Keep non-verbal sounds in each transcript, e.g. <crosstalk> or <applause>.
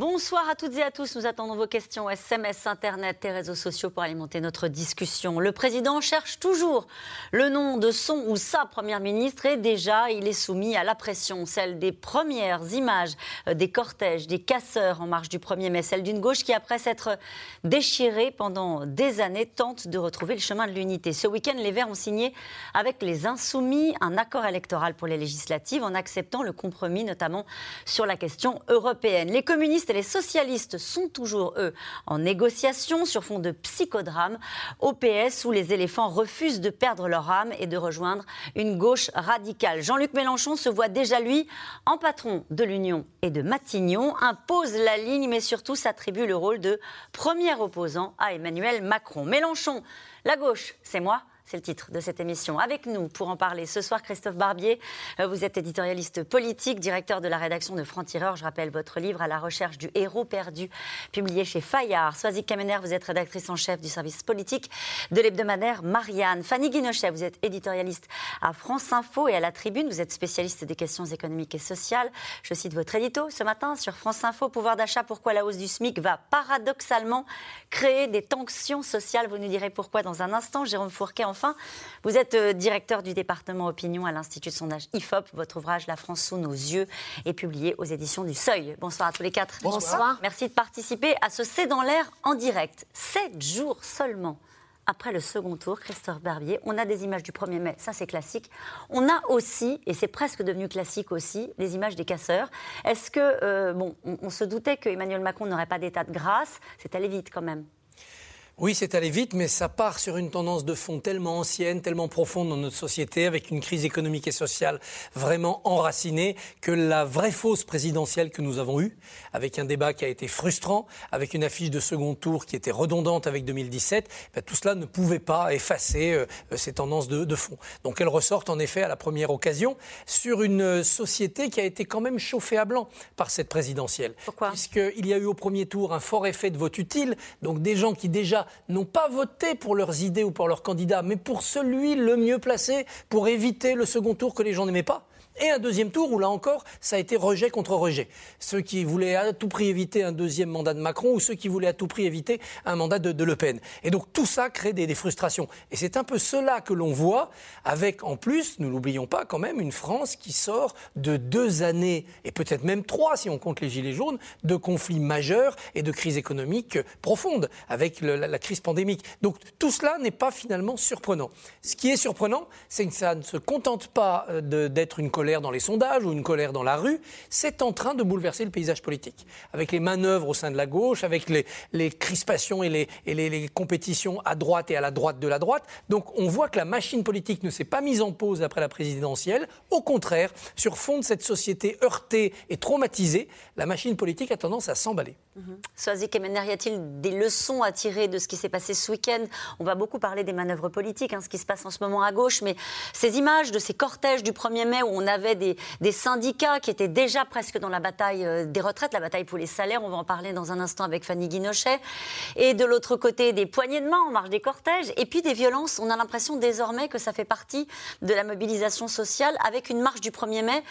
Bonsoir à toutes et à tous. Nous attendons vos questions SMS, Internet et réseaux sociaux pour alimenter notre discussion. Le président cherche toujours le nom de son ou sa première ministre et déjà il est soumis à la pression, celle des premières images euh, des cortèges, des casseurs en marche du 1er mai, celle d'une gauche qui, après s'être déchirée pendant des années, tente de retrouver le chemin de l'unité. Ce week-end, les Verts ont signé avec les Insoumis un accord électoral pour les législatives en acceptant le compromis, notamment sur la question européenne. Les communistes et les socialistes sont toujours, eux, en négociation sur fond de psychodrame au PS où les éléphants refusent de perdre leur âme et de rejoindre une gauche radicale. Jean-Luc Mélenchon se voit déjà, lui, en patron de l'Union et de Matignon, impose la ligne, mais surtout s'attribue le rôle de premier opposant à Emmanuel Macron. Mélenchon, la gauche, c'est moi. C'est le titre de cette émission. Avec nous pour en parler ce soir, Christophe Barbier. Euh, vous êtes éditorialiste politique, directeur de la rédaction de Franc-Tireur. Je rappelle votre livre À la recherche du héros perdu, publié chez Fayard. Soazic Kamener, vous êtes rédactrice en chef du service politique de l'hebdomadaire Marianne. Fanny Guinochet, vous êtes éditorialiste à France Info et à la Tribune. Vous êtes spécialiste des questions économiques et sociales. Je cite votre édito ce matin sur France Info Pouvoir d'achat, pourquoi la hausse du SMIC va paradoxalement créer des tensions sociales? Vous nous direz pourquoi dans un instant. Jérôme Fourquet, en enfin, vous êtes euh, directeur du département opinion à l'Institut de sondage IFOP. Votre ouvrage La France sous nos yeux est publié aux éditions du Seuil. Bonsoir à tous les quatre. Bonsoir. Merci de participer à ce C'est dans l'air en direct. Sept jours seulement après le second tour, Christophe Barbier. On a des images du 1er mai, ça c'est classique. On a aussi, et c'est presque devenu classique aussi, des images des casseurs. Est-ce que, euh, bon, on, on se doutait qu'Emmanuel Macron n'aurait pas d'état de grâce? C'est allé vite quand même. Oui, c'est allé vite, mais ça part sur une tendance de fond tellement ancienne, tellement profonde dans notre société, avec une crise économique et sociale vraiment enracinée, que la vraie fausse présidentielle que nous avons eue, avec un débat qui a été frustrant, avec une affiche de second tour qui était redondante avec 2017, ben, tout cela ne pouvait pas effacer euh, ces tendances de, de, fond. Donc elles ressortent en effet à la première occasion sur une société qui a été quand même chauffée à blanc par cette présidentielle. Pourquoi? Puisqu'il y a eu au premier tour un fort effet de vote utile, donc des gens qui déjà n'ont pas voté pour leurs idées ou pour leurs candidats, mais pour celui le mieux placé pour éviter le second tour que les gens n'aimaient pas. Et un deuxième tour où, là encore, ça a été rejet contre rejet. Ceux qui voulaient à tout prix éviter un deuxième mandat de Macron ou ceux qui voulaient à tout prix éviter un mandat de, Le Pen. Et donc tout ça crée des, frustrations. Et c'est un peu cela que l'on voit avec, en plus, nous l'oublions pas quand même, une France qui sort de deux années, et peut-être même trois si on compte les Gilets jaunes, de conflits majeurs et de crises économiques profondes avec la, la crise pandémique. Donc tout cela n'est pas finalement surprenant. Ce qui est surprenant, c'est que ça ne se contente pas euh, d'être une colère dans les sondages ou une colère dans la rue, c'est en train de bouleverser le paysage politique. Avec les manœuvres au sein de la gauche, avec les, les crispations et, les, et les, les, compétitions à droite et à la droite de la droite. Donc on voit que la machine politique ne s'est pas mise en pause après la présidentielle. Au contraire, sur fond de cette société heurtée et traumatisée, la machine politique a tendance à s'emballer. Mmh. Soazic Kemener, y a-t-il des leçons à tirer de ce qui s'est passé ce week-end? On va beaucoup parler des manœuvres politiques, hein, ce qui se passe en ce moment à gauche, mais ces images de ces cortèges du 1er mai où on avait des, syndicats qui étaient déjà presque dans la bataille euh, des retraites, la bataille pour les salaires, on va en parler dans un instant avec Fanny Guinochet, et de l'autre côté des poignées de main en marge des cortèges, et puis des violences, on a l'impression désormais que ça fait partie de la mobilisation sociale avec une marche du 1er mai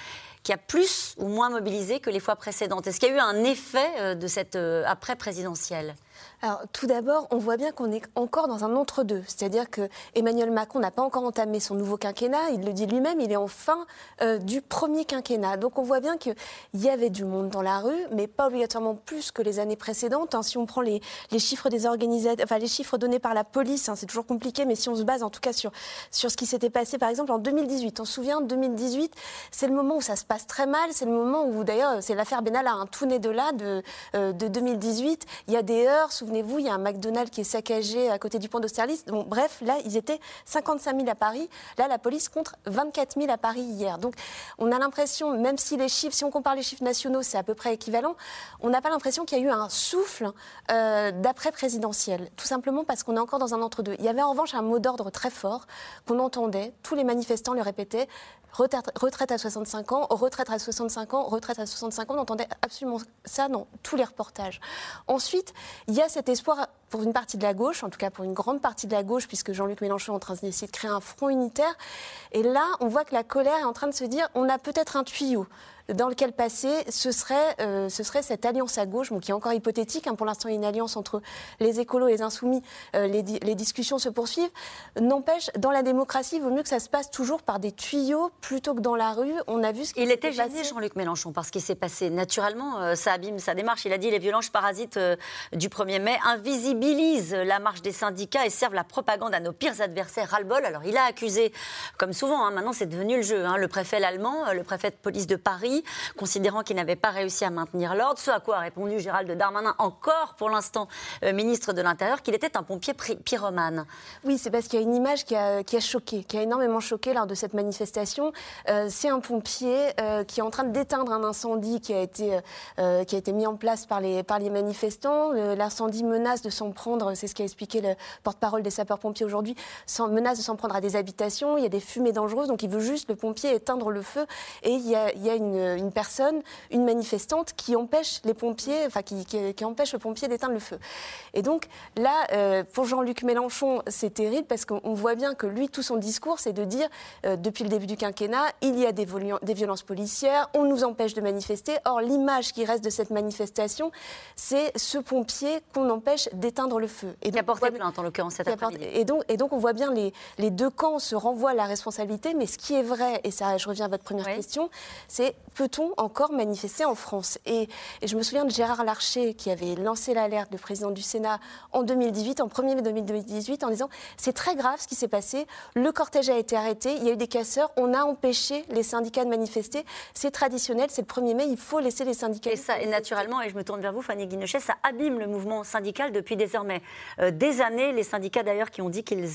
qui a plus ou moins mobilisé que les fois précédentes. Est-ce qu'il y a eu un effet euh, de cette euh, après-présidentielle? Alors, tout d'abord, on voit bien qu'on est encore dans un entre-deux. C'est-à-dire que Emmanuel Macron n'a pas encore entamé son nouveau quinquennat. Il le dit lui-même, il est en fin euh, du premier quinquennat. Donc, on voit bien qu'il y avait du monde dans la rue, mais pas obligatoirement plus que les années précédentes. Hein, si on prend les, chiffres des organisateurs, enfin, les chiffres donnés par la police, hein, c'est toujours compliqué, mais si on se base en tout cas sur, ce qui s'était passé, par exemple, en 2018. On se souvient, 2018, c'est le moment où ça se passe très mal. C'est le moment où, d'ailleurs, c'est l'affaire Benalla, un hein, tout né de là, de, euh, de 2018. Il y a des heures ailleurs, il y a un McDonald's qui est saccagé à côté du pont d'Austerlitz. Bref, là, ils étaient 55 000 à Paris. Là, la police compte 24 000 à Paris hier. Donc, on a l'impression, même si les chiffres, si on compare les chiffres nationaux, c'est à peu près équivalent, on n'a pas l'impression qu'il y a eu un souffle euh, d'après-présidentiel. Tout simplement parce qu'on est encore dans un entre-deux. Il y avait en revanche un mot d'ordre très fort qu'on entendait. Tous les manifestants le répétaient retraite à 65 ans, retraite à 65 ans, retraite à 65 ans. On entendait absolument ça dans tous les reportages. Ensuite, il y a cet espoir pour une partie de la gauche, en tout cas pour une grande partie de la gauche, puisque Jean-Luc Mélenchon est en train d'essayer de créer un front unitaire. Et là, on voit que la colère est en train de se dire on a peut-être un tuyau dans lequel passer, ce serait, euh, ce serait cette alliance à gauche, qui est encore hypothétique. Hein. pour l'instant, il y a une alliance entre les écolos et les insoumis. Euh, les, les, discussions se poursuivent. N'empêche, dans la démocratie, il vaut mieux que ça se passe toujours par des tuyaux plutôt que dans la rue. On a vu ce qui Il était gêné, Jean-Luc Mélenchon, parce qu'il s'est passé. Naturellement, euh, ça abîme sa démarche. Il a dit les violences parasites du 1er mai invisibilisent la marche des syndicats et servent la propagande à nos pires adversaires. Ras-le-bol. Alors, il a accusé, comme souvent, hein, maintenant c'est devenu le jeu, hein, le préfet allemand, le préfet de police de Paris, considérant qu'il n'avait pas réussi à maintenir l'ordre. Ce à quoi a répondu Gérald Darmanin, encore pour l'instant euh, ministre de l'Intérieur, qu'il était un pompier pyromane. Oui, c'est parce qu'il y a une image qui a, choqué, qui a énormément choqué lors de cette manifestation. Euh, c'est un pompier euh, qui est en train d'éteindre un incendie qui a été, qui a été mis en place par les, par les manifestants. L'incendie menace de s'en prendre, c'est ce qu'a expliqué le porte-parole des sapeurs-pompiers aujourd'hui, menace de s'en prendre à des habitations. Il y a des fumées dangereuses, donc il veut juste, le pompier, éteindre le feu. Et il y a, il y a une, une personne, une manifestante qui empêche les pompiers, enfin qui, qui, empêche le pompier d'éteindre le feu. Et donc là, euh, pour Jean-Luc Mélenchon, c'est terrible parce qu'on voit bien que lui, tout son discours, c'est de dire euh, depuis le début du quinquennat, il y a des, des, violences policières, on nous empêche de manifester. Or, l'image qui reste de cette manifestation, c'est ce pompier qu'on empêche d'éteindre le feu. Et qui a porté plainte en l'occurrence cet après-midi. Et donc, et donc on voit bien les, les deux camps se renvoient la responsabilité, mais ce qui est vrai, et ça, je reviens à votre première question, c'est peut-on encore manifester en France et, je me souviens de Gérard Larcher qui avait lancé l'alerte, le président du Sénat, en 2018, en 1er mai 2018, en disant c'est très grave ce qui s'est passé, le cortège a été arrêté, il y a eu des casseurs, on a empêché les syndicats de manifester, c'est traditionnel, c'est le 1er mai, il faut laisser les syndicats. Et ça, et naturellement, et je me tourne vers vous, Fanny Guinochet, ça abîme le mouvement syndical depuis désormais euh, des années. Les syndicats d'ailleurs qui ont dit qu'ils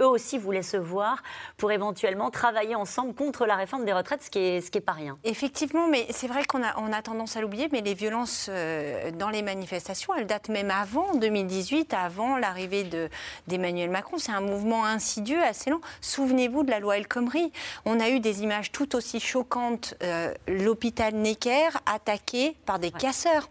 eux aussi voulaient se voir pour éventuellement travailler ensemble contre la réforme des retraites, ce qui est, ce qui est pas rien. Effectivement, mais c'est vrai qu'on a, on a tendance à l'oublier, mais les violences euh, dans les manifestations, elles datent même avant 2018, avant l'arrivée d'Emmanuel Macron. C'est un mouvement insidieux, assez lent. Souvenez-vous de la loi El Khomri. On a eu des images tout aussi choquantes. Euh, l'hôpital Necker attaqué par des casseurs.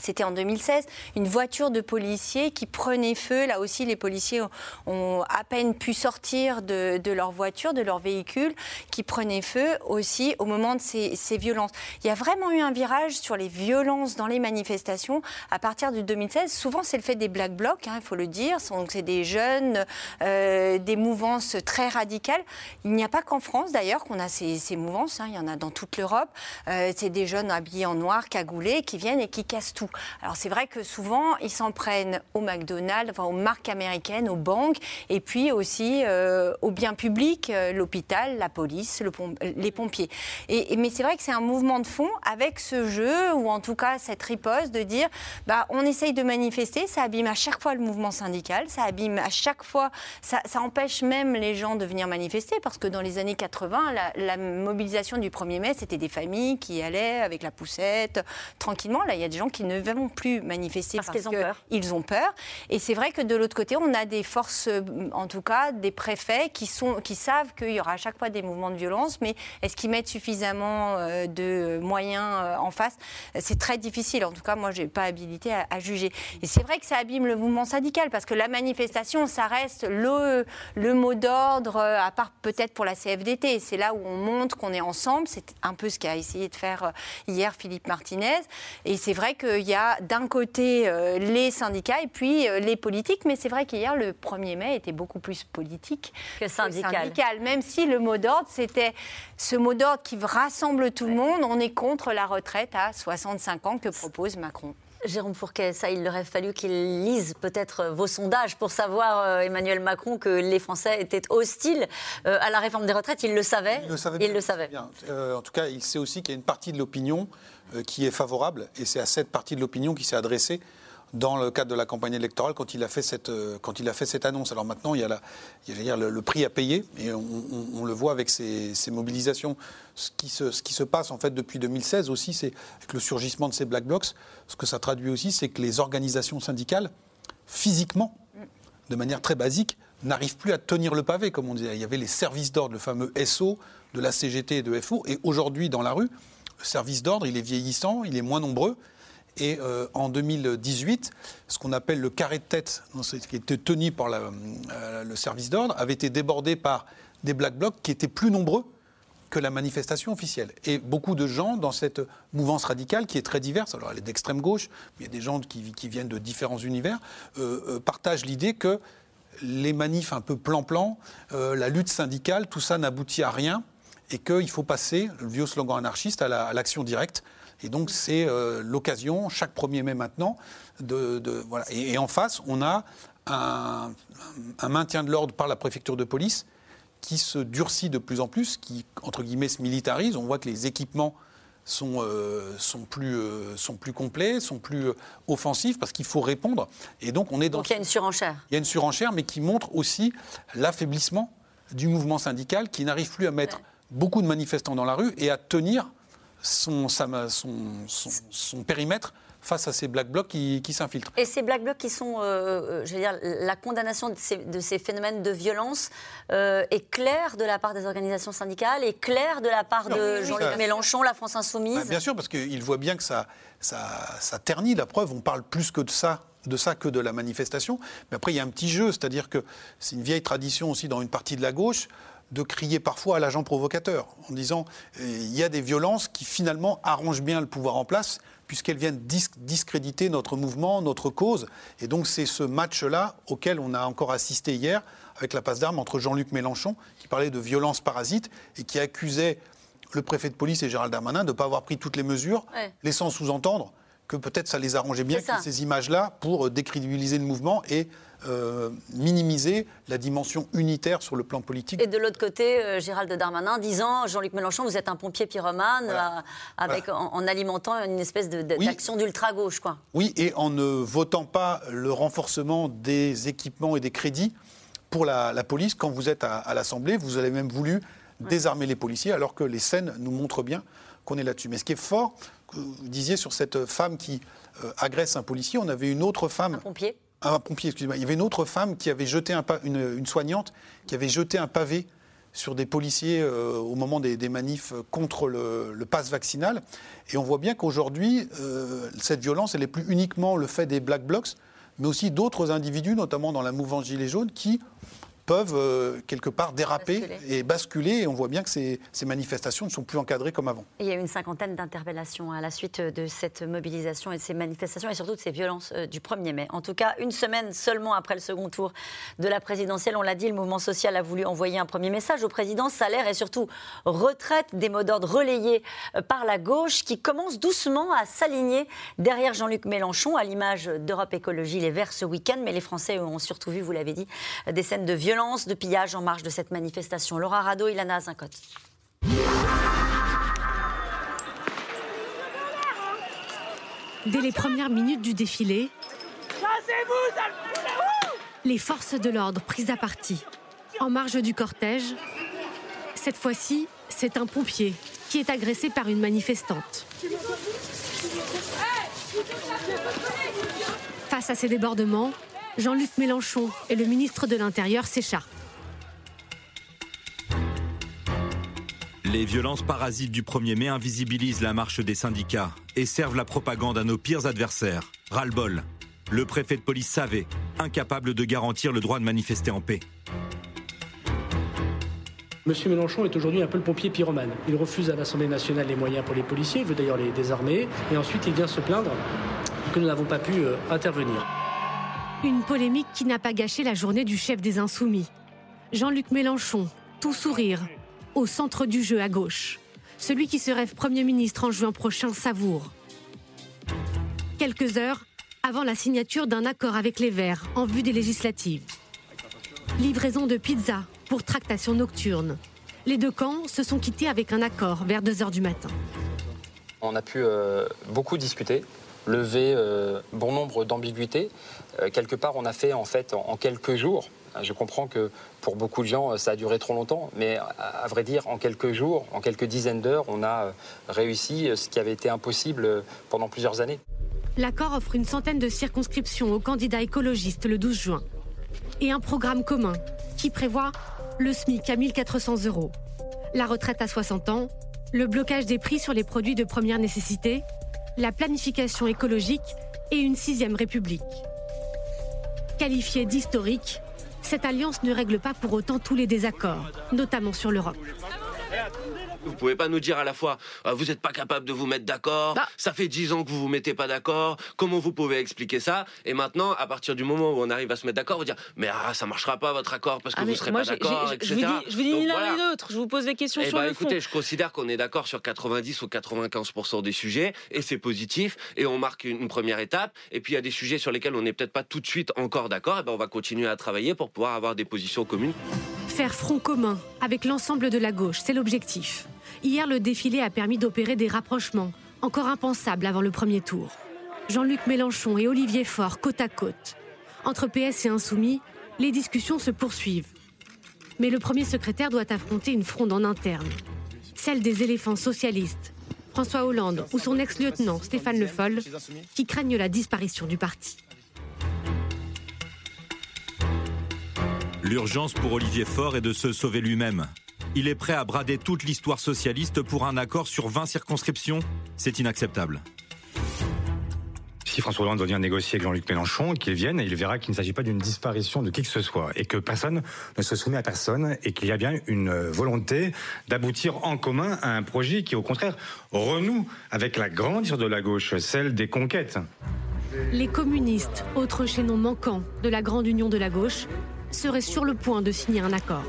C'était en 2016, une voiture de policiers qui prenait feu. Là aussi, les policiers ont, à peine pu sortir de, leur voiture, de leur véhicule, qui prenait feu aussi au moment de ces, violences. Il y a vraiment eu un virage sur les violences dans les manifestations à partir de 2016. Souvent, c'est le fait des black blocs, hein, il faut le dire. C'est des jeunes, euh, des mouvances très radicales. Il n'y a pas qu'en France, d'ailleurs, qu'on a ces, mouvances. Hein. il y en a dans toute l'Europe. Euh, c'est des jeunes habillés en noir, cagoulés, qui viennent et qui cassent tout. Alors c'est vrai que souvent, ils s'en prennent au McDonald's, aux marques américaines, aux banques, et puis aussi euh, aux biens publics, euh, l'hôpital, la police, les pompiers. Mais c'est vrai que c'est un mouvement de fond avec ce jeu, ou en tout cas cette riposte de dire, bah, on essaye de manifester, ça abîme à chaque fois le mouvement syndical, ça abîme à chaque fois, ça, empêche même les gens de venir manifester, parce que dans les années 80, la, la mobilisation du 1er mai, c'était des familles qui allaient avec la poussette, tranquillement. Là, il y a des gens qui ne ne vont plus manifester parce, qu'ils ont peur. Ils ont peur. Et c'est vrai que de l'autre côté, on a des forces, euh, en tout cas des préfets, qui, sont, qui savent qu'il y aura à chaque fois des mouvements de violence, mais est-ce qu'ils mettent suffisamment euh, de moyens euh, en face? C'est très difficile. En tout cas, moi, je n'ai pas habilité à, juger. Et c'est vrai que ça abîme le mouvement syndical, parce que la manifestation, ça reste le, le mot d'ordre, à part peut-être pour la CFDT. C'est là où on montre qu'on est ensemble. C'est un peu ce qu'a essayé de faire hier Philippe Martinez. Et c'est vrai qu'il il y a d'un côté euh, les syndicats et puis euh, les politiques, mais c'est vrai qu'hier, le 1er mai était beaucoup plus politique que syndical. Même si le mot d'ordre, c'était ce mot d'ordre qui rassemble tout le monde, on est contre la retraite à 65 ans que propose Macron. Jérôme Fourquet, ça, il aurait fallu qu'il lise peut-être vos sondages pour savoir, Emmanuel Macron, que les Français étaient hostiles à la réforme des retraites. Il le savait. Il le savait. Il le savait. Bien. en tout cas, il sait aussi qu'il y a une partie de l'opinion euh, qui est favorable, et c'est à cette partie de l'opinion qui s'est adressée dans le cadre de la campagne électorale quand il a fait cette, euh, quand il a fait cette annonce. Alors maintenant, il y a, le, prix à payer et on, le voit avec ces, mobilisations. Ce qui, se, passe en fait depuis 2016 aussi, c'est avec le surgissement de ces black blocs, ce que ça traduit aussi, c'est que les organisations syndicales, physiquement, de manière très basique, n'arrivent plus à tenir le pavé, comme on disait. Il y avait les services d'ordre, le fameux SO de la CGT et de FO, et aujourd'hui dans la rue, service d'ordre, il est vieillissant, il est moins nombreux, et euh, en 2018, ce qu'on appelle le carré de tête, qui était tenu par euh, le service d'ordre, avait été débordé par des black blocs qui étaient plus nombreux que la manifestation officielle. Et beaucoup de gens dans cette mouvance radicale qui est très diverse, alors elle est d'extrême gauche, mais il y a des gens qui, viennent de différents univers, euh, partagent l'idée que les manifs un peu plan-plan, la lutte syndicale, tout ça n'aboutit à rien et qu'il faut passer, le vieux slogan anarchiste, à l'action directe et donc, c'est euh, l'occasion, chaque 1er mai maintenant, de. voilà. Et, en face, on a un, maintien de l'ordre par la préfecture de police qui se durcit de plus en plus, qui, entre guillemets, se militarise. On voit que les équipements sont, euh, sont, plus, euh, sont plus complets, sont plus offensifs, parce qu'il faut répondre. Et donc, on est dans. Donc, il y a une surenchère. Il y a une surenchère, mais qui montre aussi l'affaiblissement du mouvement syndical, qui n'arrive plus à mettre beaucoup de manifestants dans la rue et à tenir son, son, périmètre face à ces black blocs qui, s'infiltrent. Et ces black blocs qui sont, euh, euh, je veux dire, la condamnation de ces, phénomènes de violence euh, est claire de la part des organisations syndicales, est claire de la part de Jean-Luc Mélenchon, la France Insoumise bah, Bien sûr, parce qu'il voit bien que ça, ça, ça, ternit la preuve. On parle plus que de ça de ça que de la manifestation. Mais après, il y a un petit jeu, c'est-à-dire que c'est une vieille tradition aussi dans une partie de la gauche de crier parfois à l'agent provocateur, en disant euh, il y a des violences qui finalement arrangent bien le pouvoir en place, puisqu'elles viennent discréditer notre mouvement, notre cause. Et donc c'est ce match-là auquel on a encore assisté hier, avec la passe d'armes entre Jean-Luc Mélenchon, qui parlait de violence parasite, et qui accusait le préfet de police et Gérald Darmanin de ne pas avoir pris toutes les mesures, laissant sous-entendre que peut-être ça les arrangeait bien ces images-là pour décrédibiliser le mouvement et euh, minimiser la dimension unitaire sur le plan politique. Et de l'autre côté, euh, Gérald Darmanin disant Jean-Luc Mélenchon, vous êtes un pompier pyromane, euh, avec, En, alimentant une espèce d'action d'ultra-gauche. quoi. Oui, et en ne votant pas le renforcement des équipements et des crédits pour la, police, quand vous êtes à, l'Assemblée, vous avez même voulu désarmer les policiers, alors que les scènes nous montrent bien qu'on est là-dessus. Mais ce qui est fort, vous disiez sur cette femme qui agresse un policier, on avait une autre femme. Un pompier un pompier, excusez-moi. Il y avait une autre femme qui avait jeté un une, soignante qui avait jeté un pavé sur des policiers euh, au moment des, manifs contre le, le, pass vaccinal. Et on voit bien qu'aujourd'hui, euh, cette violence, elle n'est plus uniquement le fait des black blocs, mais aussi d'autres individus, notamment dans la mouvance Gilets jaunes, qui peuvent euh, quelque part déraper et basculer. Et on voit bien que ces, manifestations ne sont plus encadrées comme avant. il y a eu une cinquantaine d'interpellations à la suite de cette mobilisation et de ces manifestations et surtout de ces violences euh, du 1er mai. En tout cas, une semaine seulement après le second tour de la présidentielle, on l'a dit, le mouvement social a voulu envoyer un premier message au président, salaire et surtout retraite des mots d'ordre relayés euh, par la gauche qui commence doucement à s'aligner derrière Jean-Luc Mélenchon à l'image d'Europe Écologie Les Verts ce week-end. Mais les Français ont surtout vu, vous l'avez dit, des scènes de violence de pillage en marge de cette manifestation. Laura Rado, Ilana Zincot. Dès les premières minutes du défilé, les forces de l'ordre prises à partie. En marge du cortège, cette fois-ci, c'est un pompier qui est agressé par une manifestante. Face à ces débordements, Jean-Luc Mélenchon et le ministre de l'Intérieur s'écharpent. Les violences parasites du 1er mai invisibilisent la marche des syndicats et servent la propagande à nos pires adversaires. Ras-le-bol. Le préfet de police savait, incapable de garantir le droit de manifester en paix. Monsieur Mélenchon est aujourd'hui un peu le pompier pyromane. Il refuse à l'Assemblée nationale les moyens pour les policiers, il veut d'ailleurs les désarmer, et ensuite il vient se plaindre que nous n'avons pas pu euh, intervenir. Une polémique qui n'a pas gâché la journée du chef des Insoumis. Jean-Luc Mélenchon, tout sourire, au centre du jeu à gauche. Celui qui se rêve Premier ministre en juin prochain savoure. Quelques heures avant la signature d'un accord avec les Verts en vue des législatives. Livraison de pizza pour tractation nocturne. Les deux camps se sont quittés avec un accord vers 2 heures du matin. On a pu euh, beaucoup discuter levé bon nombre d'ambiguïtés. quelque part, on a fait en fait en quelques jours je comprends que pour beaucoup de gens, ça a duré trop longtemps, mais à vrai dire, en quelques jours, en quelques dizaines d'heures, on a réussi ce qui avait été impossible pendant plusieurs années. L'accord offre une centaine de circonscriptions aux candidats écologistes le 12 juin et un programme commun qui prévoit le SMIC à 1400 euros, la retraite à 60 ans, le blocage des prix sur les produits de première nécessité, la planification écologique et une sixième république. Qualifiée d'historique, cette alliance ne règle pas pour autant tous les désaccords, notamment sur l'Europe. Vous pouvez pas nous dire à la fois ah, vous n'êtes pas capable de vous mettre d'accord, bah. ça fait dix ans que vous vous mettez pas d'accord, comment vous pouvez expliquer ça? Et maintenant, à partir du moment où on arrive à se mettre d'accord, vous dire mais ah, ça marchera pas votre accord parce que ah, vous serez pas d'accord, etc. Je vous dis, je vous dis ni l'un ni l'autre, je vous pose des questions eh sur ben, le écoutez, je considère qu'on est d'accord sur 90 ou 95% des sujets et c'est positif et on marque une, première étape. Et puis il y a des sujets sur lesquels on n'est peut-être pas tout de suite encore d'accord, et ben on va continuer à travailler pour pouvoir avoir des positions communes. Faire front commun avec l'ensemble de la gauche, c'est l'objectif. Hier, le défilé a permis d'opérer des rapprochements, encore impensables avant le premier tour. Jean-Luc Mélenchon et Olivier Faure côte à côte. Entre PS et Insoumis, les discussions se poursuivent. Mais le premier secrétaire doit affronter une fronde en interne. Celle des éléphants socialistes, François Hollande ou son ex-lieutenant Stéphane Le Foll, qui craignent la disparition du parti. L'urgence pour Olivier Faure est de se sauver lui-même. Il est prêt à brader toute l'histoire socialiste pour un accord sur 20 circonscriptions. C'est inacceptable. Si François Hollande doit venir négocier avec Jean-Luc Mélenchon, qu'il vienne, il verra qu'il ne s'agit pas d'une disparition de qui que ce soit et que personne ne se soumet à personne et qu'il y a bien une volonté d'aboutir en commun à un projet qui, au contraire, renoue avec la grande de la gauche, celle des conquêtes. Les communistes, autre chaînon manquant de la grande union de la gauche, seraient sur le point de signer un accord.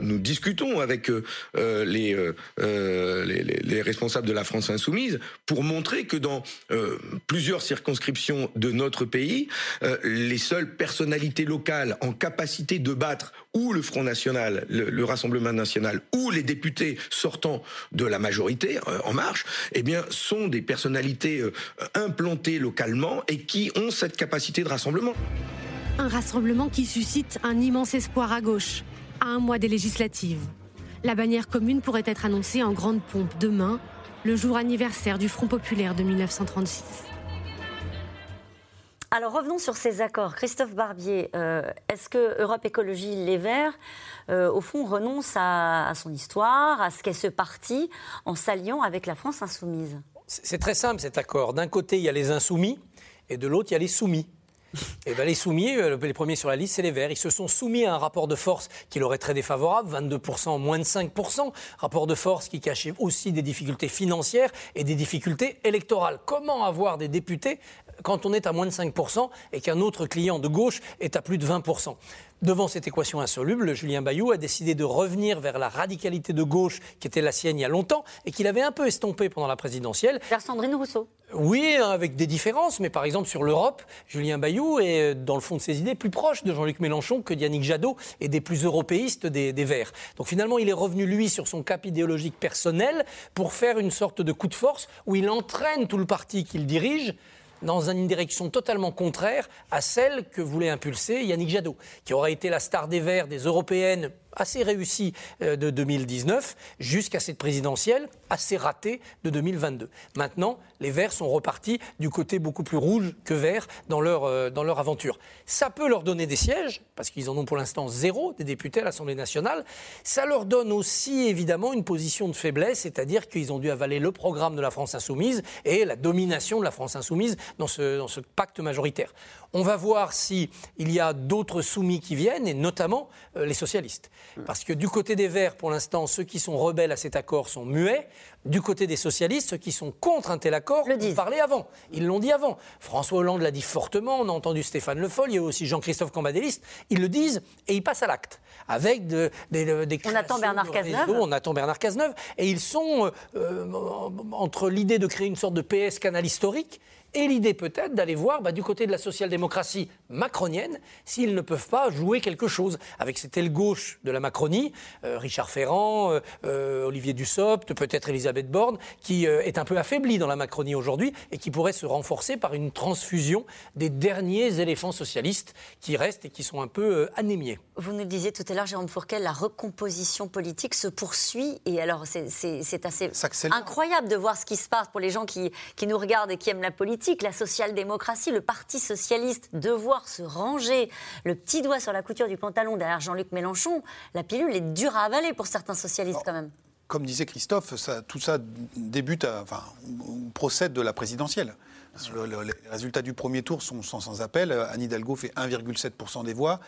Nous discutons avec euh, euh, euh, les, les, responsables de la France insoumise pour montrer que dans plusieurs circonscriptions de notre pays, les seules personnalités locales en capacité de battre ou le Front National, le, Rassemblement National, ou les députés sortant de la majorité En Marche, eh bien, sont des personnalités implantées localement et qui ont cette capacité de rassemblement. Un rassemblement qui suscite un immense espoir à gauche à un mois des législatives. La bannière commune pourrait être annoncée en grande pompe demain, le jour anniversaire du Front populaire de 1936. Alors revenons sur ces accords. Christophe Barbier, euh, est-ce que Europe Écologie Les Verts, euh, au fond, renonce à, son histoire, à ce qu'est ce parti, en s'alliant avec la France insoumise? C'est très simple cet accord. D'un côté, il y a les insoumis, et de l'autre, il y a les soumis. Eh ben les soumis, euh, les premiers sur la liste, c'est les Verts. Ils se sont soumis à un rapport de force qui leur est très défavorable, 22%, moins de 5%. Rapport de force qui cachait aussi des difficultés financières et des difficultés électorales. Comment avoir des députés quand on est à moins de 5% et qu'un autre client de gauche est à plus de 20% Devant cette équation insoluble, Julien Bayou a décidé de revenir vers la radicalité de gauche qui était la sienne il y a longtemps et qu'il avait un peu estompé pendant la présidentielle. Vers Sandrine Rousseau oui, avec des différences, mais par exemple sur l'Europe, Julien Bayou est, dans le fond de ses idées, plus proche de Jean-Luc Mélenchon que Yannick Jadot et des plus européistes des, des, Verts. Donc finalement, il est revenu, lui, sur son cap idéologique personnel pour faire une sorte de coup de force où il entraîne tout le parti qu'il dirige dans une direction totalement contraire à celle que voulait impulser Yannick Jadot, qui aurait été la star des Verts, des Européennes assez réussi euh, de 2019 jusqu'à cette présidentielle assez ratée de 2022. Maintenant, les Verts sont repartis du côté beaucoup plus rouge que vert dans leur, euh, dans leur aventure. Ça peut leur donner des sièges, parce qu'ils en ont pour l'instant zéro des députés à l'Assemblée nationale. Ça leur donne aussi évidemment une position de faiblesse, c'est-à-dire qu'ils ont dû avaler le programme de la France insoumise et la domination de la France insoumise dans ce pacte majoritaire. On va voir s'il y a d'autres soumis qui viennent, et notamment euh, les socialistes. Parce que du côté des Verts, pour l'instant, ceux qui sont rebelles à cet accord sont muets. Du côté des socialistes, ceux qui sont contre un tel accord le ont parlé avant. Ils l'ont dit avant. François Hollande l'a dit fortement, on a entendu Stéphane Le Foll, il y a aussi Jean-Christophe Cambadélis. Ils le disent et ils passent à l'acte. Avec des, On attend Bernard Cazeneuve. On attend Bernard Cazeneuve. Et ils sont euh, euh, entre l'idée de créer une sorte de PS canal historique Et l'idée peut-être d'aller voir bah, du côté de la social-démocratie macronienne s'ils ne peuvent pas jouer quelque chose. Avec cette aile gauche de la Macronie, euh, Richard Ferrand, euh, euh, Olivier Dussopt, peut-être Elisabeth Borne, qui est un peu affaiblie dans la Macronie aujourd'hui et qui pourrait se renforcer par une transfusion des derniers éléphants socialistes qui restent et qui sont un peu anémiés. Vous nous disiez tout à l'heure, Jérôme Fourquet, la recomposition politique se poursuit et alors c'est assez incroyable de voir ce qui se passe pour les gens qui, qui nous regardent et qui aiment la politique, la social-démocratie, le Parti socialiste, devoir se ranger le petit doigt sur la couture du pantalon derrière Jean-Luc Mélenchon, la pilule est dure à avaler pour certains socialistes quand même. Comme disait Christophe, ça, tout ça débute, enfin, procède de la présidentielle. les résultats du premier tour sont sans, appel. Anne Hidalgo fait 1,7% des voix.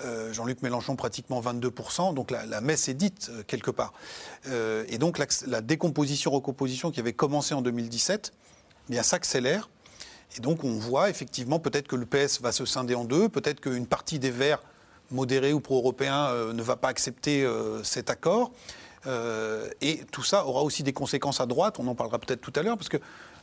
Euh, Jean-Luc Mélenchon pratiquement 22%, donc la, messe est dite euh, quelque part. Euh, et donc la, la décomposition-recomposition qui avait commencé en 2017 eh bien s'accélère. Et donc on voit effectivement peut-être que le PS va se scinder en deux, peut-être qu'une partie des Verts modérés ou pro-européens euh, ne va pas accepter euh, cet accord. Euh, et tout ça aura aussi des conséquences à droite, on en parlera peut-être tout à l'heure, parce que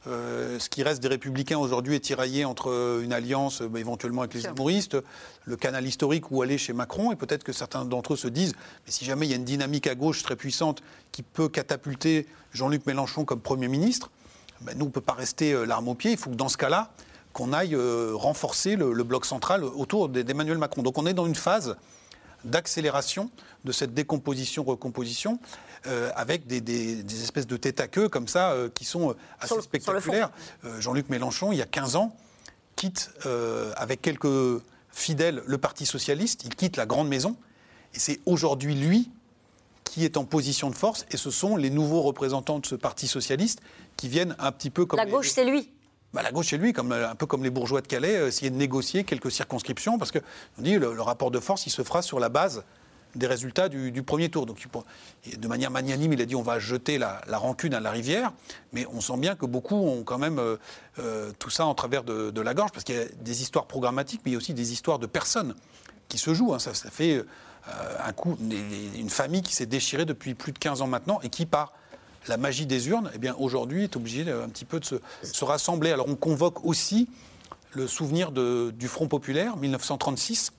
ce qui reste des républicains aujourd'hui est tiraillé entre une alliance éventuellement avec les humoristes, le canal historique où aller chez Macron, et peut-être que certains d'entre eux se disent, mais si jamais il y a une dynamique à gauche très puissante qui peut catapulter Jean-Luc Mélenchon comme Premier ministre, ben, nous, on ne peut pas rester euh, l'arme au pied. Il faut que dans ce cas-là, qu'on aille euh, renforcer le, bloc central autour d'Emmanuel Macron. Donc on est dans une phase d'accélération de cette décomposition-recomposition euh, avec des, espèces de tête à queue comme ça qui sont assez spectaculaires. Jean-Luc Mélenchon, il y a 15 ans, quitte avec quelques fidèles le Parti socialiste, il quitte la grande maison et c'est aujourd'hui lui qui est en position de force, et ce sont les nouveaux représentants de ce Parti socialiste qui viennent un petit peu comme... La gauche, c'est lui bah, la gauche, c'est lui, comme, un peu comme les bourgeois de Calais, euh, essayer de négocier quelques circonscriptions, parce que on dit le, le rapport de force, il se fera sur la base des résultats du, premier tour. Donc, de manière magnanime, il a dit on va jeter la, rancune à la rivière, mais on sent bien que beaucoup ont quand même euh, euh, tout ça en travers de, la gorge, parce qu'il y a des histoires programmatiques, mais il y a aussi des histoires de personnes qui se jouent. Hein. Ça, ça, fait euh, un coup, une famille qui s'est déchirée depuis plus de 15 ans maintenant et qui, par la magie des urnes, eh bien aujourd'hui est obligée un petit peu de se, rassembler. Alors on convoque aussi le souvenir du Front populaire, 1936.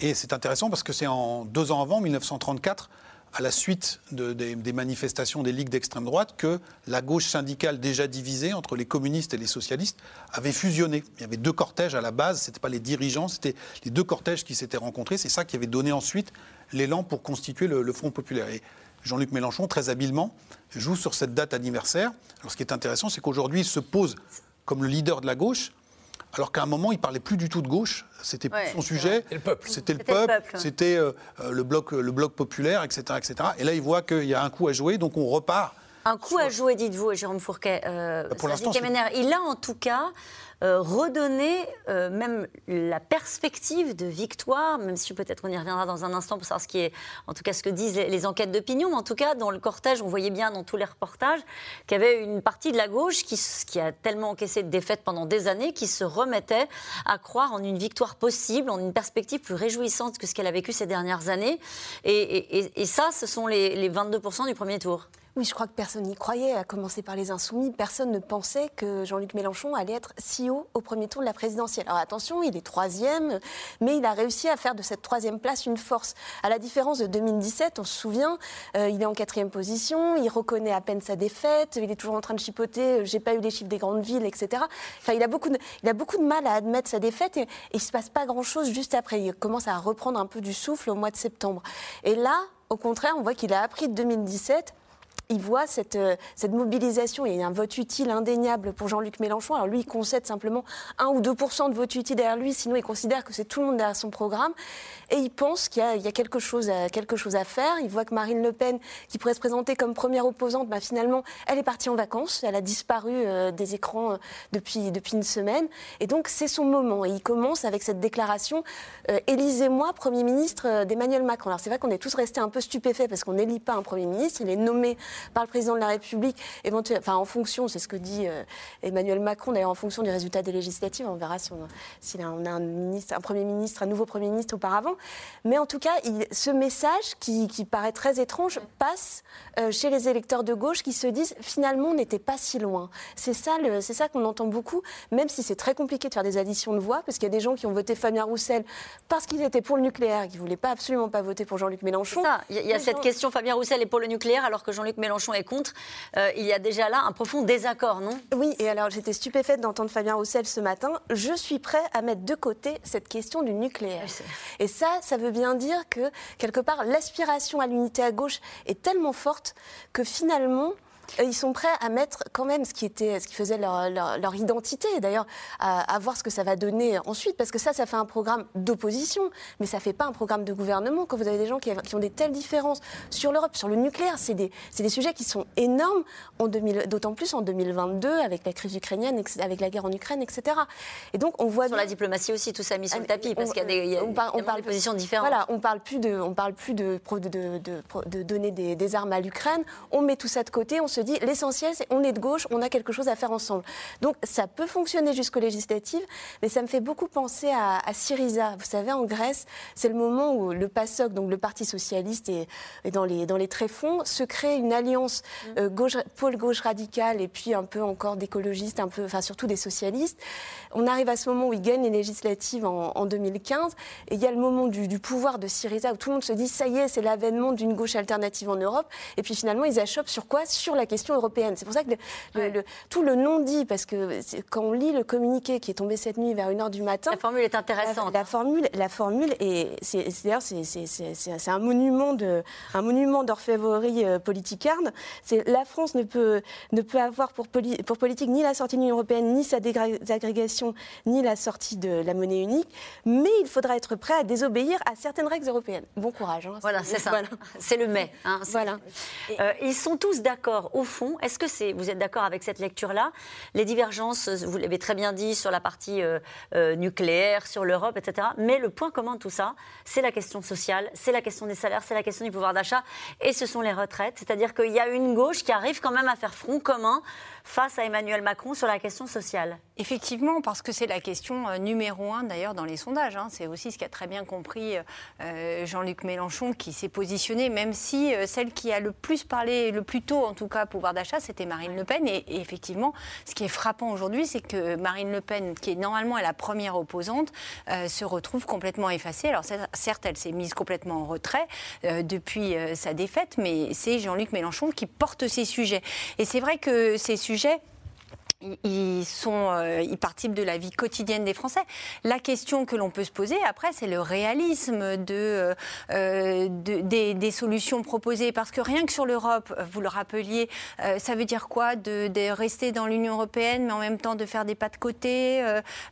Et c'est intéressant parce que c'est en deux ans avant, 1934, à la suite des, manifestations des ligues d'extrême droite que la gauche syndicale déjà divisée entre les communistes et les socialistes avait fusionné. Il y avait deux cortèges à la base, ce n'étaient pas les dirigeants, c'était les deux cortèges qui s'étaient rencontrés. C'est ça qui avait donné ensuite l'élan pour constituer le, Front populaire. Et Jean-Luc Mélenchon, très habilement, joue sur cette date anniversaire. Alors ce qui est intéressant, c'est qu'aujourd'hui, il se pose comme le leader de la gauche, alors qu'à un moment, il parlait plus du tout de gauche. C'était son sujet. C'était le peuple. C'était le peuple. C'était euh, euh, le bloc, le bloc populaire, etc., etc. Et là, il voit qu'il y a un coup à jouer, donc on repart. Un coup à jouer, dites-vous, Jérôme Fourquet. Euh, bah, pour l'instant, il a en tout cas euh, redonner euh, même la perspective de victoire, même si peut-être on y reviendra dans un instant pour savoir ce qui est, en tout cas ce que disent les, enquêtes d'opinion, mais en tout cas dans le cortège, on voyait bien dans tous les reportages qu'il y avait une partie de la gauche qui, qui a tellement encaissé de défaites pendant des années, qui se remettait à croire en une victoire possible, en une perspective plus réjouissante que ce qu'elle a vécu ces dernières années. Et, ça, ce sont les, les 22% du premier tour. Oui, je crois que personne n'y croyait, à commencer par les Insoumis. Personne ne pensait que Jean-Luc Mélenchon allait être si haut au premier tour de la présidentielle. Alors attention, il est troisième, mais il a réussi à faire de cette troisième place une force. À la différence de 2017, on se souvient, euh, il est en quatrième position, il reconnaît à peine sa défaite, il est toujours en train de chipoter, euh, j'ai pas eu les chiffres des grandes villes, etc. Enfin, il a beaucoup de, il a beaucoup de mal à admettre sa défaite et, et il se passe pas grand-chose juste après. Il commence à reprendre un peu du souffle au mois de septembre. Et là, au contraire, on voit qu'il a appris de 2017 il voit cette, euh, cette mobilisation. Il y a un vote utile indéniable pour Jean-Luc Mélenchon. Alors lui, il concède simplement 1 ou 2% de vote utile derrière lui, sinon il considère que c'est tout le monde derrière son programme. Et il pense qu'il y, a, quelque, chose à, quelque chose à faire. Il voit que Marine Le Pen, qui pourrait se présenter comme première opposante, bah, finalement, elle est partie en vacances. Elle a disparu euh, des écrans euh, depuis, depuis une semaine. Et donc, c'est son moment. Et il commence avec cette déclaration Élisez-moi Premier ministre d'Emmanuel Macron. Alors, c'est vrai qu'on est tous restés un peu stupéfaits parce qu'on n'élit pas un Premier ministre. Il est nommé par le président de la République, enfin en fonction, c'est ce que dit Emmanuel Macron, d'ailleurs en fonction du résultat des législatives, on verra si on, on a un, ministre, un Premier ministre, un nouveau Premier ministre auparavant. Mais en tout cas, ce message qui, paraît très étrange passe chez les électeurs de gauche qui se disent finalement on n'était pas si loin. C'est ça, c'est ça qu'on entend beaucoup, même si c'est très compliqué de faire des additions de voix, parce qu'il y a des gens qui ont voté Fabien Roussel parce qu'ils étaient pour le nucléaire, qui ne voulaient pas absolument pas voter pour Jean-Luc Mélenchon. Il y a, cette question, Fabien Roussel est pour le nucléaire alors que Jean-Luc Mélenchon est contre. Euh, il y a déjà là un profond désaccord, non? Oui, et alors j'étais stupéfaite d'entendre Fabien Roussel ce matin. Je suis prêt à mettre de côté cette question du nucléaire. et ça, ça veut bien dire que quelque part, l'aspiration à l'unité à gauche est tellement forte que finalement, ils sont prêts à mettre quand même ce qui, était, ce qui faisait leur, leur, identité, d'ailleurs, à, voir ce que ça va donner ensuite, parce que ça, ça fait un programme d'opposition, mais ça ne fait pas un programme de gouvernement. Quand vous avez des gens qui, qui ont des telles différences sur l'Europe, sur le nucléaire, c'est des, des, sujets qui sont énormes, d'autant plus en 2022, avec la crise ukrainienne, avec la guerre en Ukraine, etc. Et donc, on voit... Sur la diplomatie aussi, tout ça mis sur le tapis, parce qu'il y a des, on, parle, des positions différentes. Voilà, on ne parle plus de, on parle plus de, de, de, de donner des, des armes à l'Ukraine, on met tout ça de côté, on se dit l'essentiel, c'est on est de gauche, on a quelque chose à faire ensemble. Donc ça peut fonctionner jusqu'aux législatives, mais ça me fait beaucoup penser à, Syriza. Vous savez, en Grèce, c'est le moment où le PASOK, donc le Parti socialiste, est, dans, les, dans les tréfonds, se crée une alliance mmh. euh, gauche, pôle gauche radicale et puis un peu encore d'écologistes, un peu, enfin surtout des socialistes. On arrive à ce moment où ils gagnent les législatives en, 2015, et il y a le moment du, du, pouvoir de Syriza où tout le monde se dit ça y est, c'est l'avènement d'une gauche alternative en Europe, et puis finalement ils achoppent sur quoi? Sur la question européenne. C'est pour ça que le, tout le non-dit, parce que quand on lit le communiqué qui est tombé cette nuit vers 1h du matin. La formule est intéressante. La, formule, la formule est. D'ailleurs, c'est un monument de, un monument d'orfèvrerie euh, politicarde. C'est la France ne peut, ne peut avoir pour, pour politique ni la sortie de l'Union européenne, ni sa désagrégation, ni la sortie de la monnaie unique. Mais il faudra être prêt à désobéir à certaines règles européennes. Bon courage. Hein, voilà, c'est ça. C'est le mais. Hein, voilà. Euh, ils sont tous d'accord, au fond, est-ce que c'est, vous êtes d'accord avec cette lecture-là? Les divergences, vous l'avez très bien dit, sur la partie euh, euh, nucléaire, sur l'Europe, etc. Mais le point commun de tout ça, c'est la question sociale, c'est la question des salaires, c'est la question du pouvoir d'achat, et ce sont les retraites. C'est-à-dire qu'il y a une gauche qui arrive quand même à faire front commun face à Emmanuel Macron sur la question sociale. Effectivement, parce que c'est la question euh, numéro un d'ailleurs dans les sondages. Hein. C'est aussi ce qu'a très bien compris Jean-Luc Mélenchon qui s'est positionné, même si celle qui a le plus parlé, le plus tôt en tout cas, pouvoir d'achat, c'était Marine Le Pen. Et, effectivement, ce qui est frappant aujourd'hui, c'est que Marine Le Pen, qui est normalement la première opposante, euh, se retrouve complètement effacée. Alors certes, elle s'est mise complètement en retrait euh, depuis euh, sa défaite, mais c'est Jean-Luc Mélenchon qui porte ces sujets. Et c'est vrai que ces sujets sujet ils, sont, euh, ils participent de la vie quotidienne des Français. La question que l'on peut se poser après, c'est le réalisme de, euh, des, solutions proposées. Parce que rien que sur l'Europe, vous le rappeliez, euh, ça veut dire quoi de, rester dans l'Union européenne, mais en même temps de faire des pas de côté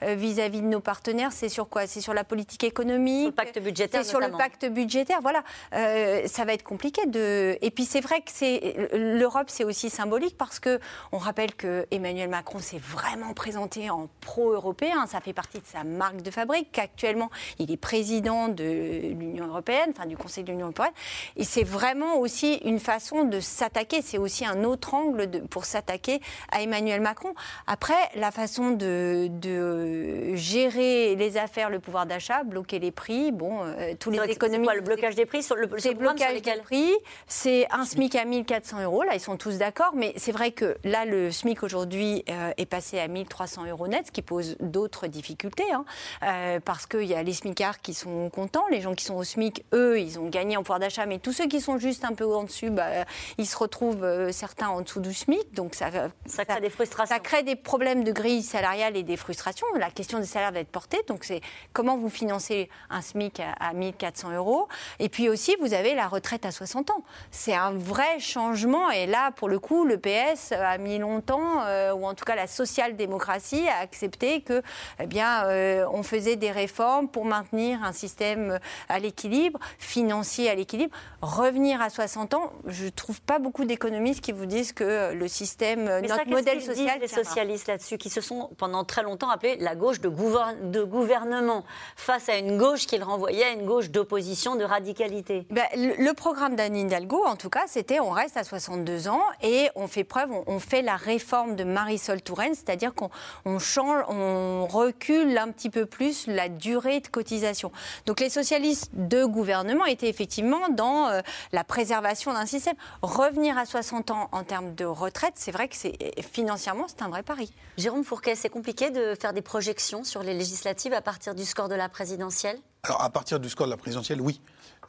vis-à-vis de nos partenaires? C'est sur quoi? C'est sur la politique économique? Sur le pacte budgétaire C'est sur le pacte budgétaire, voilà. ça va être compliqué. De... Et puis c'est vrai que l'Europe, c'est aussi symbolique parce que on rappelle que Emmanuel Macron Macron s'est vraiment présenté en pro-européen. Ça fait partie de sa marque de fabrique. Actuellement, il est président de l'Union européenne, enfin du Conseil de l'Union européenne. Et c'est vraiment aussi une façon de s'attaquer. C'est aussi un autre angle de, pour s'attaquer à Emmanuel Macron. Après, la façon de, de, gérer les affaires, le pouvoir d'achat, bloquer les prix, bon, euh, tous les économies. Quoi, le blocage des prix sur le, c'est blocage des prix. C'est un SMIC à 1400 euros. Là, ils sont tous d'accord. Mais c'est vrai que là, le SMIC aujourd'hui euh, est passé à 1300 euros net, ce qui pose d'autres difficultés, hein, euh, parce qu'il y a les SMICards qui sont contents, les gens qui sont au SMIC, eux, ils ont gagné en pouvoir d'achat, mais tous ceux qui sont juste un peu en dessus, bah, ils se retrouvent euh, certains en dessous du SMIC, donc ça, ça, crée des frustrations. Ça crée des problèmes de grille salariale et des frustrations. La question des salaires va être portée, donc c'est comment vous financez un SMIC à, à 1400 euros, et puis aussi vous avez la retraite à 60 ans. C'est un vrai changement, et là, pour le coup, le PS a mis longtemps, ou en tout cas la social-démocratie, a accepté que, eh bien, euh, on faisait des réformes pour maintenir un système à l'équilibre, financier à l'équilibre. Revenir à 60 ans, je ne trouve pas beaucoup d'économistes qui vous disent que le système, notre modèle social. les socialistes là-dessus, qui se sont pendant très longtemps appelés la gauche de, de gouvernement, face à une gauche qu'ils renvoyaient à une gauche d'opposition, de radicalité ben, le, programme d'Anne Hidalgo, en tout cas, c'était on reste à 62 ans et on fait preuve, on, fait la réforme de Marisol Touraine, c'est-à-dire qu'on change, on recule un petit peu plus la durée de cotisation. Donc les socialistes de gouvernement étaient effectivement dans euh, la préservation d'un système. Revenir à 60 ans en termes de retraite, c'est vrai que c'est financièrement c'est un vrai pari. Jérôme Fourquet, c'est compliqué de faire des projections sur les législatives à partir du score de la présidentielle? Alors à partir du score de la présidentielle, oui.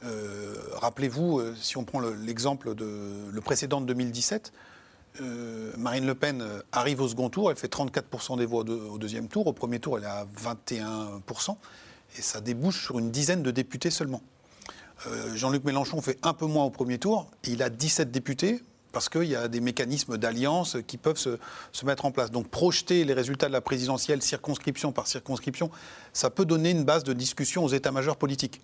Euh, rappelez-vous, euh, si on prend l'exemple de le précédent de 2017, euh, Marine Le Pen arrive au second tour, elle fait 34% des voix au deuxième tour, au premier tour elle est à 21%, et ça débouche sur une dizaine de députés seulement. Jean-Luc Mélenchon fait un peu moins au premier tour, il a 17 députés, parce qu'il y a des mécanismes d'alliance qui peuvent se, se, mettre en place. Donc projeter les résultats de la présidentielle circonscription par circonscription, ça peut donner une base de discussion aux états-majors politiques.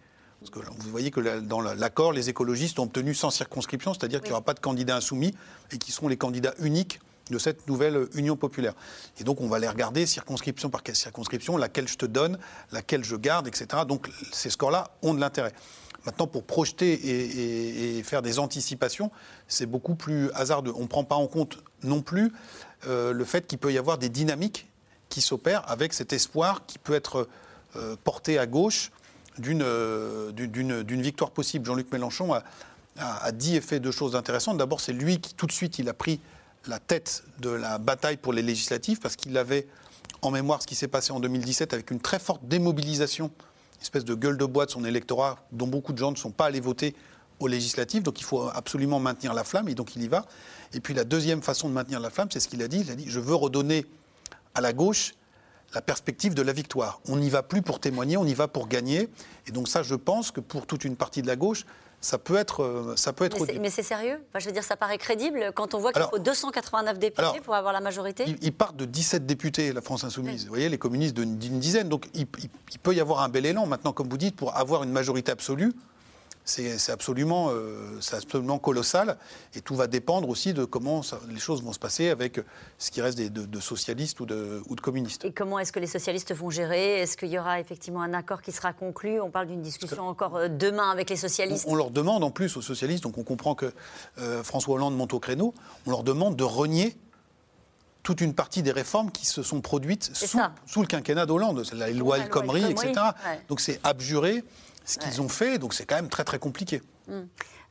Parce que vous voyez que dans l'accord, les écologistes ont obtenu sans circonscription, c'est-à-dire qu'il n'y aura pas de candidats insoumis et qui seront les candidats uniques de cette nouvelle union populaire. Et donc on va les regarder circonscription par circonscription, laquelle je te donne, laquelle je garde, etc. Donc ces scores-là ont de l'intérêt. Maintenant, pour projeter et, faire des anticipations, c'est beaucoup plus hasardeux. On ne prend pas en compte non plus euh, le fait qu'il peut y avoir des dynamiques qui s'opèrent avec cet espoir qui peut être euh, porté à gauche euh, d'une victoire possible. Jean-Luc Mélenchon a, dit et fait deux choses intéressantes. D'abord, c'est lui qui, tout de suite, il a pris la tête de la bataille pour les législatives parce qu'il avait en mémoire ce qui s'est passé en 2017 avec une très forte démobilisation, une espèce de gueule de bois de son électorat dont beaucoup de gens ne sont pas allés voter aux législatives. Donc il faut absolument maintenir la flamme et donc il y va. Et puis la deuxième façon de maintenir la flamme, c'est ce qu'il a dit. Il a dit je veux redonner à la gauche la perspective de la victoire. On n'y va plus pour témoigner, on y va pour gagner. Et donc ça, je pense que pour toute une partie de la gauche, ça peut être, euh, ça peut être. Mais c'est sérieux? Je veux dire, ça paraît crédible quand on voit qu'il faut 289 députés pour avoir la majorité? Il, part de 17 députés, la France insoumise. Vous voyez, les communistes d'une dizaine. Donc il, peut y avoir un bel élan maintenant, comme vous dites, pour avoir une majorité absolue c'est absolument, euh, absolument colossal. Et tout va dépendre aussi de comment les choses vont se passer avec ce qui reste de, socialistes ou de, ou de, communistes. Et comment est-ce que les socialistes vont gérer? Est-ce qu'il y aura effectivement un accord qui sera conclu? On parle d'une discussion encore euh, demain avec les socialistes. On, leur demande en plus aux socialistes, donc on comprend que euh, François Hollande monte au créneau, on leur demande de renier toute une partie des réformes qui se sont produites sous, sous, le quinquennat d'Hollande, la loi El Khomri, etc. Donc c'est abjurer ce qu'ils ont fait, donc c'est quand même très très compliqué. Hmm.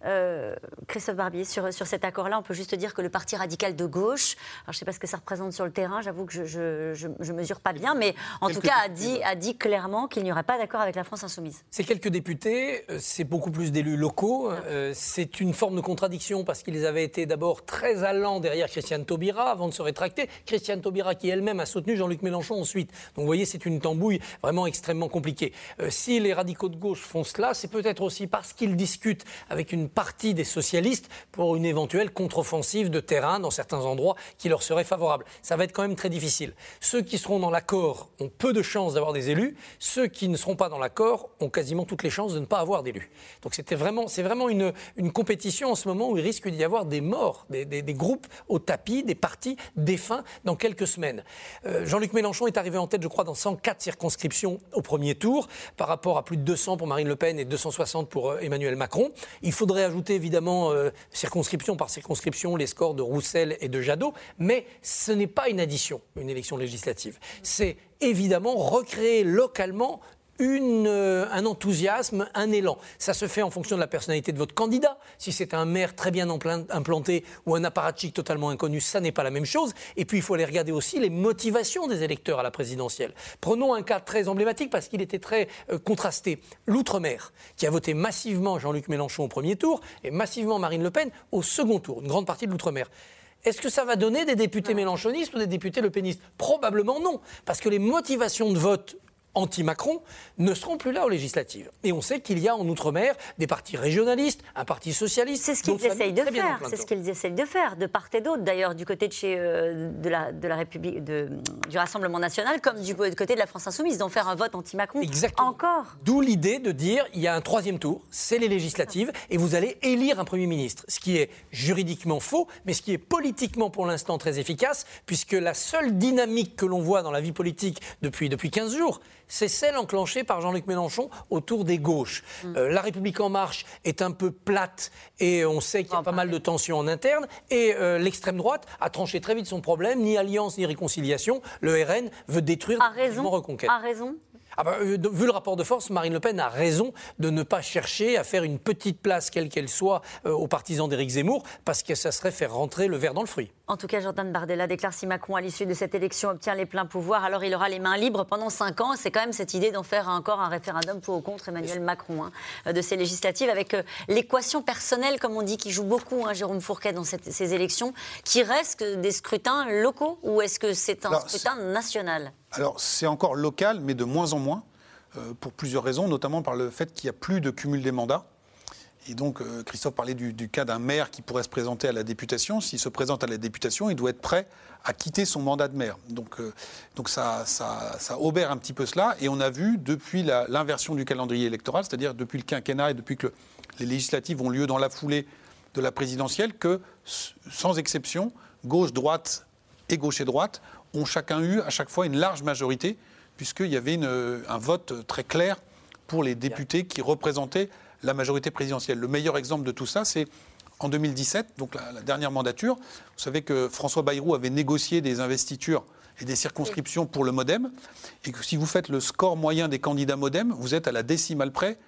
Euh, Christophe Barbier, sur, sur cet accord-là, on peut juste dire que le Parti radical de gauche, alors je ne sais pas ce que ça représente sur le terrain, j'avoue que je ne mesure pas bien, mais en tout cas a dit, a dit clairement qu'il n'y aurait pas d'accord avec la France insoumise. C'est quelques députés, euh, c'est beaucoup plus d'élus locaux, euh, c'est une forme de contradiction parce qu'ils avaient été d'abord très allants derrière Christiane Taubira avant de se rétracter. Christiane Taubira qui elle-même a soutenu Jean-Luc Mélenchon ensuite. Donc vous voyez, c'est une tambouille vraiment extrêmement compliquée. si les radicaux de gauche font cela, c'est peut-être aussi parce qu'ils discutent avec une partie des socialistes pour une éventuelle contre-offensive de terrain dans certains endroits qui leur serait favorable. Ça va être quand même très difficile. Ceux qui seront dans l'accord ont peu de chances d'avoir des élus. Ceux qui ne seront pas dans l'accord ont quasiment toutes les chances de ne pas avoir d'élus. Donc c'était vraiment, c'est vraiment une, une, compétition en ce moment où il risque d'y avoir des morts, des, des, groupes au tapis, des partis défunts dans quelques semaines. Euh, Jean-Luc Mélenchon est arrivé en tête, je crois, dans 104 circonscriptions au premier tour, par rapport à plus de 200 pour Marine Le Pen et 260 pour euh, Emmanuel Macron. Il faudrait ajouter évidemment euh, circonscription par circonscription les scores de Roussel et de Jadot, mais ce n'est pas une addition, une élection législative. C'est évidemment recréer localement une, euh, un enthousiasme, un élan. Ça se fait en fonction de la personnalité de votre candidat. Si c'est un maire très bien implanté ou un apparatchik totalement inconnu, ça n'est pas la même chose. Et puis il faut aller regarder aussi les motivations des électeurs à la présidentielle. Prenons un cas très emblématique parce qu'il était très euh, contrasté. L'outre-mer, qui a voté massivement Jean-Luc Mélenchon au premier tour et massivement Marine Le Pen au second tour, une grande partie de l'outre-mer. Est-ce que ça va donner des députés mélenchonistes ou des députés le Probablement non, parce que les motivations de vote anti-Macron ne seront plus là aux législatives. Et on sait qu'il y a en Outre-mer des partis régionalistes, un parti socialiste. C'est ce qu'ils essayent de faire. C'est ce qu'ils essayent de faire, de part et d'autre. D'ailleurs, du côté de, chez, euh, de, la, de la République, de, du Rassemblement national, comme du côté de la France insoumise, d'en faire un vote anti-Macron. Exactement. Encore. D'où l'idée de dire il y a un troisième tour, c'est les législatives, et vous allez élire un Premier ministre. Ce qui est juridiquement faux, mais ce qui est politiquement pour l'instant très efficace, puisque la seule dynamique que l'on voit dans la vie politique depuis, depuis 15 jours, c'est celle enclenchée par Jean-Luc Mélenchon autour des gauches. Mm. Euh, la République en marche est un peu plate et on sait qu'il y a pas mal de tensions en interne. Et euh, l'extrême droite a tranché très vite son problème, ni alliance ni réconciliation. Le RN veut détruire a raison. Reconquête. A raison. Ah bah, euh, vu le rapport de force, Marine Le Pen a raison de ne pas chercher à faire une petite place, quelle qu'elle soit, euh, aux partisans d'Éric Zemmour, parce que ça serait faire rentrer le verre dans le fruit. En tout cas, Jordan Bardella déclare si Macron, à l'issue de cette élection, obtient les pleins pouvoirs, alors il aura les mains libres pendant cinq ans. C'est quand même cette idée d'en faire encore un référendum pour ou contre Emmanuel Macron, hein, de ces législatives, avec euh, l'équation personnelle, comme on dit, qui joue beaucoup, hein, Jérôme Fourquet, dans ces élections, qui reste des scrutins locaux ou est-ce que c'est un scrutin national? Alors, c'est encore local, mais de moins en moins. Euh, pour plusieurs raisons, notamment par le fait qu'il n'y a plus de cumul des mandats. Et donc, euh, Christophe parlait du, cas d'un maire qui pourrait se présenter à la députation. S'il se présente à la députation, il doit être prêt à quitter son mandat de maire. Donc, euh, ça, ça, un petit peu cela. Et on a vu, depuis l'inversion du calendrier électoral, c'est-à-dire depuis le quinquennat et depuis que les législatives ont lieu dans la foulée de la présidentielle, que, sans exception, gauche, droite et gauche et droite ont chacun eu à chaque fois une large majorité puisqu'il y avait un vote très clair pour les députés qui représentaient la majorité présidentielle. Le meilleur exemple de tout ça, c'est en 2017, donc la, dernière mandature. Vous savez que François Bayrou avait négocié des investitures et des circonscriptions pour le Modem, et que si vous faites le score moyen des candidats Modem, vous êtes à la décimale près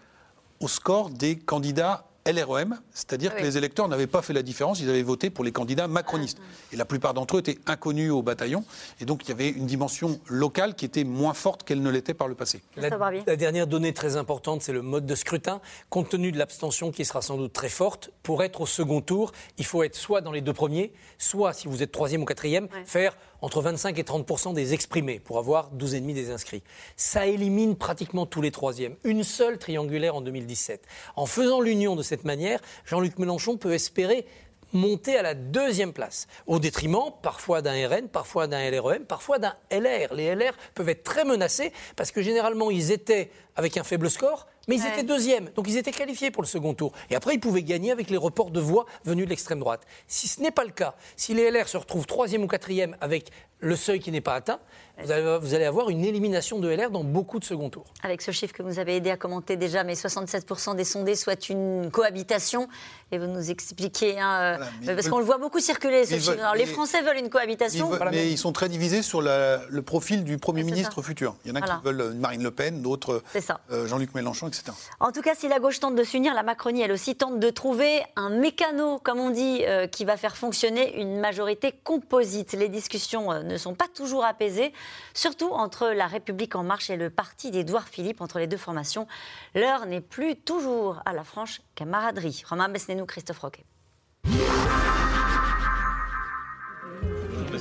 au score des candidats LREM, c'est-à-dire que les électeurs n'avaient pas fait la différence, ils avaient voté pour les candidats macronistes. Ah. Et la plupart d'entre eux étaient inconnus au bataillon, et donc il y avait une dimension locale qui était moins forte qu'elle ne l'était par le passé. La, la, dernière donnée très importante, c'est le mode de scrutin. Compte tenu de l'abstention qui sera sans doute très forte, pour être au second tour, il faut être soit dans les deux premiers, soit, si vous êtes troisième ou quatrième, faire entre 25 et 30% des exprimés pour avoir 12,5 des inscrits. Ça élimine pratiquement tous les troisièmes. Une seule triangulaire en 2017. En faisant l'union de cette manière, Jean-Luc Mélenchon peut espérer monter à la deuxième place, au détriment parfois d'un RN, parfois d'un LREM, parfois d'un LR. Les LR peuvent être très menacés parce que généralement ils étaient avec un faible score, mais ils étaient deuxièmes, donc ils étaient qualifiés pour le second tour. Et après, ils pouvaient gagner avec les reports de voix venus de l'extrême droite. Si ce n'est pas le cas, si les LR se retrouvent troisième ou quatrième avec le seuil qui n'est pas atteint, vous allez, avoir une élimination de LR dans beaucoup de second tours. Avec ce chiffre que vous avez aidé à commenter déjà, mais 67% des sondés souhaitent une cohabitation. Et vous nous expliquez, hein, euh, parce qu'on le voit beaucoup circuler, ce chiffre. Alors, les Français veulent une cohabitation. mais ils sont très divisés sur le profil du Premier ministre futur. Il y en a qui veulent Marine Le Pen, d'autres euh, Jean-Luc Mélenchon, etc. En tout cas, si la gauche tente de s'unir, la Macronie, elle aussi, tente de trouver un mécano, comme on dit, euh, qui va faire fonctionner une majorité composite. Les discussions ne sont pas toujours apaisées surtout entre la République en marche et le parti d'Édouard Philippe, entre les deux formations. L'heure n'est plus toujours à la franche camaraderie. Romain Besnénou, Christophe Roquet.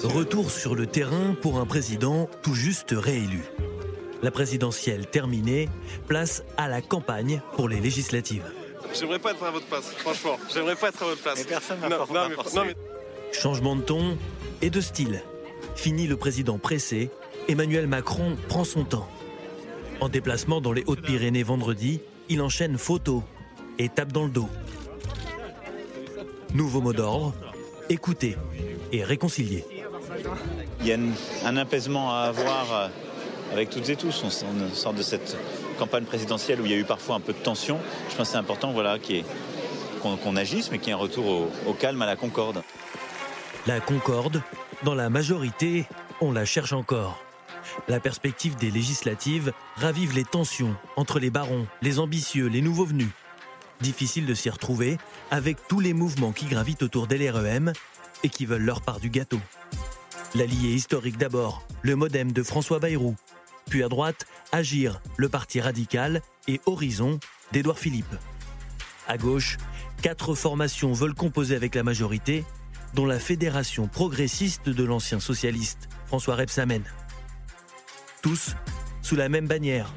Retour sur le terrain pour un président tout juste réélu. La présidentielle terminée, place à la campagne pour les législatives. J'aimerais pas être à votre place, franchement. J'aimerais pas être à votre place. Mais personne n'a Changement de ton et de style. Fini le président pressé Emmanuel Macron prend son temps. En déplacement dans les Hautes-Pyrénées vendredi, il enchaîne photos et tape dans le dos. Nouveau mot d'ordre, écouter et réconcilier. Il y a un apaisement à avoir euh, avec toutes et tous. On sort de cette campagne présidentielle où il y a eu parfois un peu de tension. Je pense que c'est important voilà, qu'on agisse, mais qu'il y ait un retour au, au calme, à la concorde. La concorde, dans la majorité, on la cherche encore. La perspective des législatives ravive les tensions entre les barons, les ambitieux, les nouveaux venus. Difficile de s'y retrouver avec tous les mouvements qui gravitent autour des LREM et qui veulent leur part du gâteau. L'allié historique d'abord, le modem de François Bayrou. Puis à droite, Agir, le parti radical, et Horizon d'Édouard Philippe. À gauche, quatre formations veulent composer avec la majorité, dont la Fédération progressiste de l'ancien socialiste, François Rebsamen tous sous la même bannière.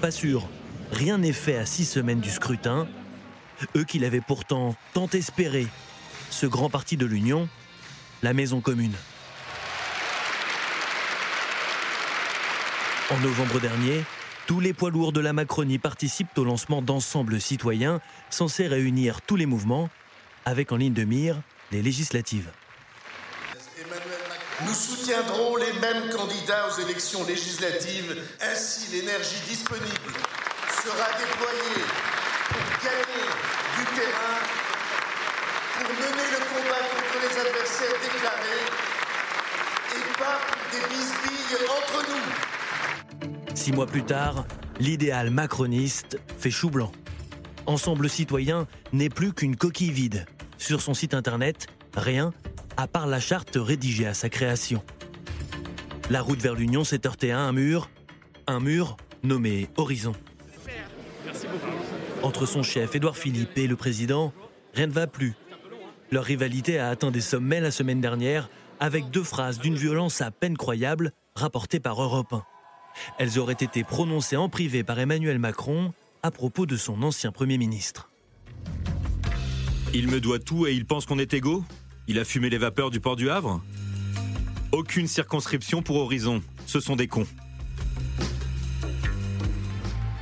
Pas sûr, rien n'est fait à six semaines du scrutin. Eux qui l'avaient pourtant tant espéré, ce grand parti de l'Union, la Maison commune. En novembre dernier, tous les poids lourds de la Macronie participent au lancement d'ensembles citoyens censés réunir tous les mouvements, avec en ligne de mire les législatives. Nous soutiendrons les mêmes candidats aux élections législatives. Ainsi, l'énergie disponible sera déployée pour gagner du terrain, pour mener le combat contre les adversaires déclarés et pas pour des bisbilles entre nous. Six mois plus tard, l'idéal macroniste fait chou blanc. Ensemble citoyen n'est plus qu'une coquille vide. Sur son site internet, rien à part la charte rédigée à sa création. La route vers l'Union s'est heurtée à un mur, un mur nommé Horizon. Entre son chef Édouard Philippe et le président, rien ne va plus. Leur rivalité a atteint des sommets la semaine dernière avec deux phrases d'une violence à peine croyable rapportées par Europe 1. Elles auraient été prononcées en privé par Emmanuel Macron à propos de son ancien Premier ministre. Il me doit tout et il pense qu'on est égaux il a fumé les vapeurs du port du Havre Aucune circonscription pour Horizon. Ce sont des cons.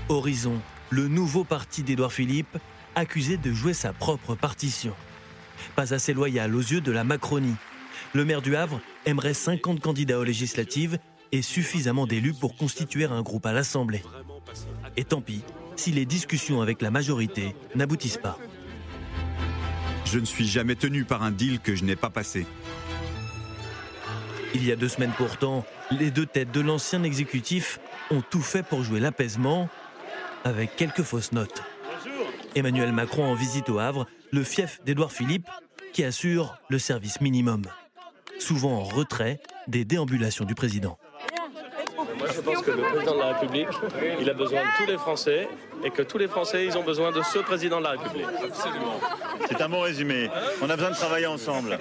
Horizon, le nouveau parti d'Édouard Philippe, accusé de jouer sa propre partition. Pas assez loyal aux yeux de la Macronie. Le maire du Havre aimerait 50 candidats aux législatives et suffisamment d'élus pour constituer un groupe à l'Assemblée. Et tant pis si les discussions avec la majorité n'aboutissent pas. Je ne suis jamais tenu par un deal que je n'ai pas passé. Il y a deux semaines pourtant, les deux têtes de l'ancien exécutif ont tout fait pour jouer l'apaisement, avec quelques fausses notes. Emmanuel Macron en visite au Havre, le fief d'Édouard Philippe, qui assure le service minimum, souvent en retrait des déambulations du président. Je pense que le président de la République, il a besoin de tous les Français et que tous les Français, ils ont besoin de ce président de la République. Absolument. C'est un bon résumé. On a besoin de travailler ensemble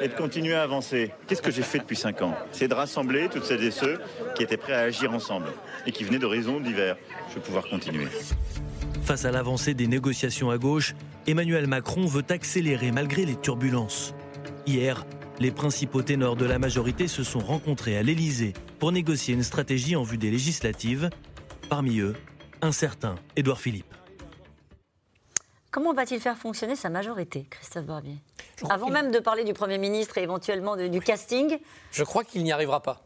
et de continuer à avancer. Qu'est-ce que j'ai fait depuis cinq ans? C'est de rassembler toutes celles et ceux qui étaient prêts à agir ensemble et qui venaient d'horizons divers. Je vais pouvoir continuer. Face à l'avancée des négociations à gauche, Emmanuel Macron veut accélérer malgré les turbulences. Hier, les principaux ténors de la majorité se sont rencontrés à l'Élysée pour négocier une stratégie en vue des législatives. Parmi eux, un certain Édouard Philippe. Comment va-t-il faire fonctionner sa majorité, Christophe Barbier? Avant même de parler du Premier ministre et éventuellement du casting Je crois qu'il n'y arrivera pas.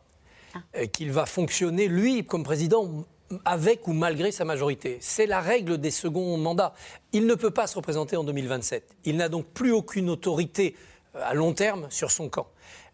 Ah. Euh, qu'il va fonctionner, lui, comme président, avec ou malgré sa majorité. C'est la règle des seconds mandats. Il ne peut pas se représenter en 2027. Il n'a donc plus aucune autorité à long terme sur son camp.